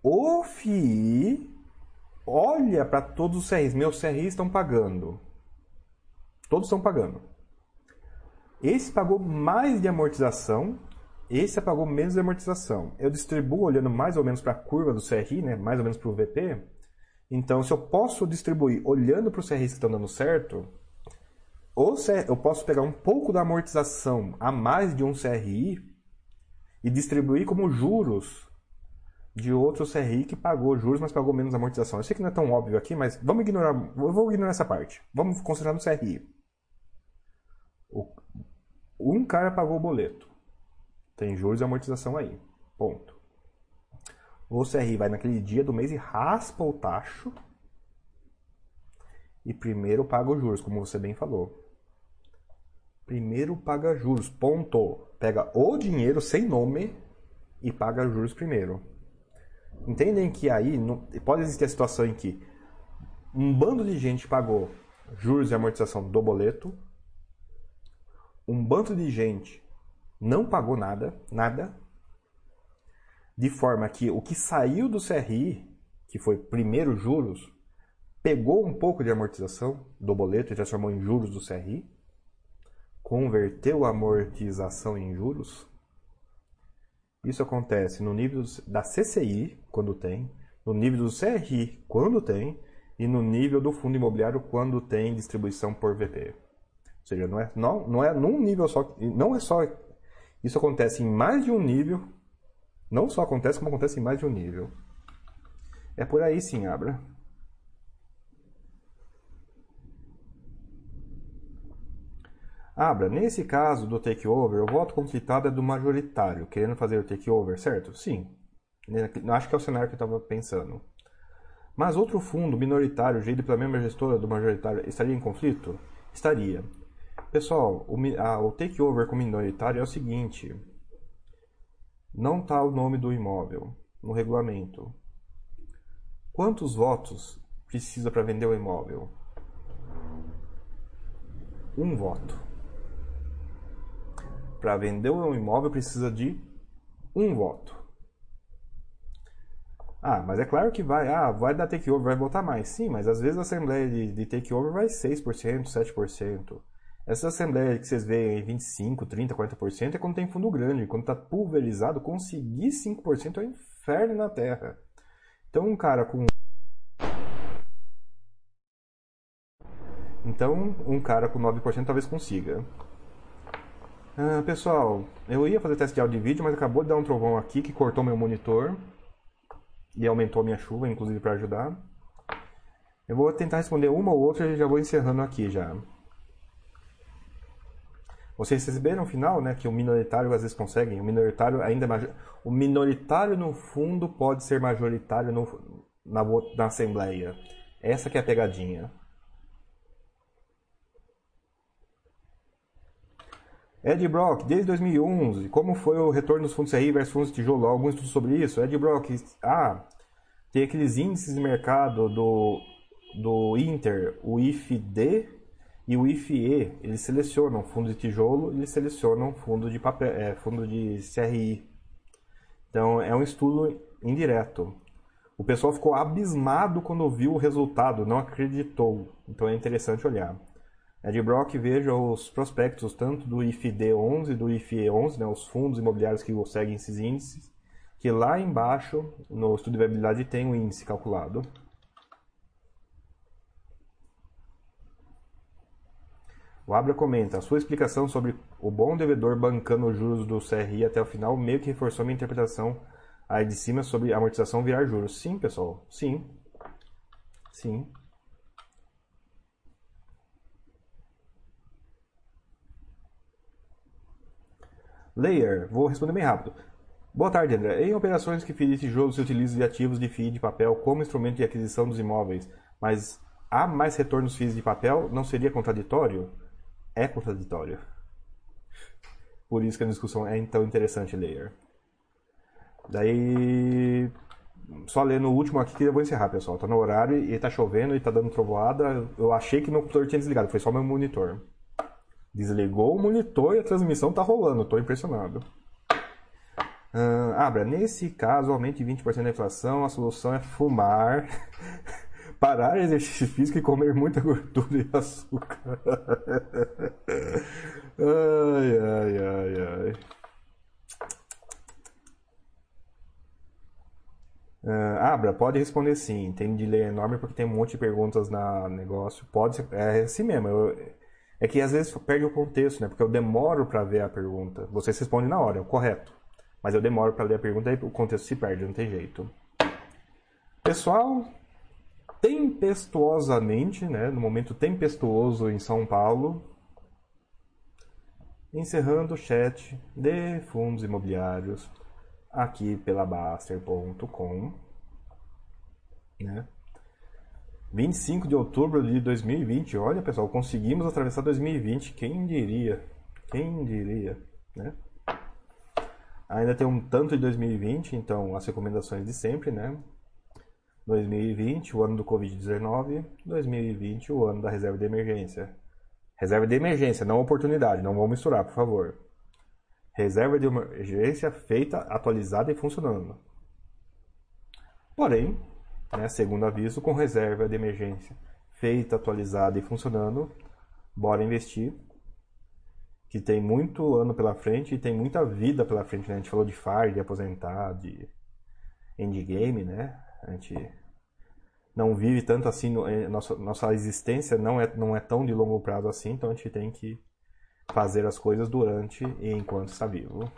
O FII olha para todos os CRIs. Meus CRIs estão pagando. Todos estão pagando. Esse pagou mais de amortização, esse pagou menos de amortização. Eu distribuo olhando mais ou menos para a curva do CRI, né? mais ou menos para o VP. Então, se eu posso distribuir olhando para os CRIs que estão dando certo, ou eu posso pegar um pouco da amortização a mais de um CRI e distribuir como juros de outro CRI que pagou juros, mas pagou menos amortização. Eu sei que não é tão óbvio aqui, mas vamos ignorar, eu vou ignorar essa parte. Vamos concentrar no CRI. um cara pagou o boleto. Tem juros e amortização aí. Ponto. O CRI vai naquele dia do mês e raspa o tacho. E primeiro paga os juros, como você bem falou. Primeiro paga juros, ponto. Pega o dinheiro sem nome e paga juros primeiro. Entendem que aí não, pode existir a situação em que um bando de gente pagou juros e amortização do boleto, um bando de gente não pagou nada, nada, de forma que o que saiu do CRI, que foi primeiro juros, pegou um pouco de amortização do boleto e transformou em juros do CRI, converteu a amortização em juros, isso acontece no nível da CCI, quando tem, no nível do CRI, quando tem, e no nível do fundo imobiliário, quando tem distribuição por VP. Ou seja, não é, não, não é num nível só. Não é só. Isso acontece em mais de um nível. Não só acontece, como acontece em mais de um nível. É por aí sim, Abra. Abra, nesse caso do takeover, o voto conflitado é do majoritário, querendo fazer o takeover, certo? Sim. Acho que é o cenário que eu estava pensando. Mas outro fundo minoritário, gerido pela mesma gestora do majoritário, estaria em conflito? Estaria. Pessoal, o, ah, o takeover com minoritário é o seguinte: não está o nome do imóvel no regulamento. Quantos votos precisa para vender o imóvel? Um voto para vender um imóvel precisa de um voto. Ah, mas é claro que vai, ah, vai dar takeover, vai votar mais. Sim, mas às vezes a assembleia de, de takeover vai 6%, 7%. Essa assembleia que vocês veem em 25, 30, 40% é quando tem fundo grande. Quando está pulverizado, conseguir 5% é um inferno na Terra. Então um cara com Então, um cara com 9% talvez consiga. Ah, pessoal, eu ia fazer teste de áudio e vídeo, mas acabou de dar um trovão aqui que cortou meu monitor e aumentou a minha chuva, inclusive para ajudar. Eu vou tentar responder uma ou outra e já vou encerrando aqui já. Vocês receberam no final, né, que o minoritário às vezes consegue, o minoritário ainda é o minoritário no fundo pode ser majoritário no, na, na assembleia. Essa que é a pegadinha. Ed Brock, desde 2011, como foi o retorno dos fundos CRI versus fundos de tijolo? Algum estudo sobre isso? Ed Brock, ah, tem aqueles índices de mercado do, do Inter, o IFD e o IFE. Eles selecionam fundo de tijolo eles selecionam fundo de, papel, é, fundo de CRI. Então, é um estudo indireto. O pessoal ficou abismado quando viu o resultado, não acreditou. Então, é interessante olhar. Ed Brock veja os prospectos tanto do IFD11 e do IFE11, né, os fundos imobiliários que seguem esses índices, que lá embaixo, no estudo de viabilidade, tem o índice calculado. O Abra comenta, a sua explicação sobre o bom devedor bancando os juros do CRI até o final meio que reforçou minha interpretação aí de cima sobre amortização virar juros. Sim, pessoal, sim. Sim. Layer, vou responder bem rápido. Boa tarde, André. Em operações que FII de tijolo se utiliza de ativos de FII de papel como instrumento de aquisição dos imóveis, mas há mais retornos FIIs de papel, não seria contraditório? É contraditório. Por isso que a discussão é tão interessante, Layer. Daí, só lendo o último aqui que eu vou encerrar, pessoal. Tá no horário e tá chovendo e tá dando trovoada. Eu achei que meu computador tinha desligado, foi só meu monitor. Desligou o monitor e a transmissão tá rolando, tô impressionado. Uh, Abra, nesse caso, aumente 20% da inflação, a solução é fumar, parar exercício físico e comer muita gordura e açúcar. ai, ai, ai, ai. Uh, Abra, pode responder sim. Tem um delay enorme porque tem um monte de perguntas na negócio. Pode é assim mesmo. Eu, é que às vezes perde o contexto, né? Porque eu demoro para ver a pergunta. Vocês respondem na hora, é o correto. Mas eu demoro para ler a pergunta e o contexto se perde, não tem jeito. Pessoal, tempestuosamente, né, no momento tempestuoso em São Paulo, encerrando o chat de fundos imobiliários aqui pela Baster.com, né? 25 de outubro de 2020, olha pessoal, conseguimos atravessar 2020, quem diria? Quem diria, né? Ainda tem um tanto de 2020, então as recomendações de sempre, né? 2020, o ano do Covid-19. 2020, o ano da reserva de emergência. Reserva de emergência, não oportunidade, não vamos misturar, por favor. Reserva de emergência feita, atualizada e funcionando. Porém, né, segundo aviso, com reserva de emergência feita, atualizada e funcionando, bora investir que tem muito ano pela frente e tem muita vida pela frente, né? A gente falou de FAR, de aposentar, de endgame, né? A gente não vive tanto assim, é, nossa, nossa existência não é, não é tão de longo prazo assim, então a gente tem que fazer as coisas durante e enquanto está vivo.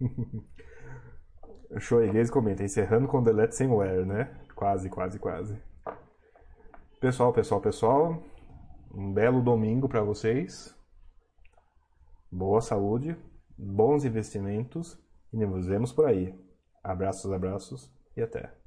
o Shoegaze comenta, encerrando com delete sem wear, né? Quase, quase, quase. Pessoal, pessoal, pessoal. Um belo domingo para vocês. Boa saúde, bons investimentos e nos vemos por aí. Abraços, abraços e até.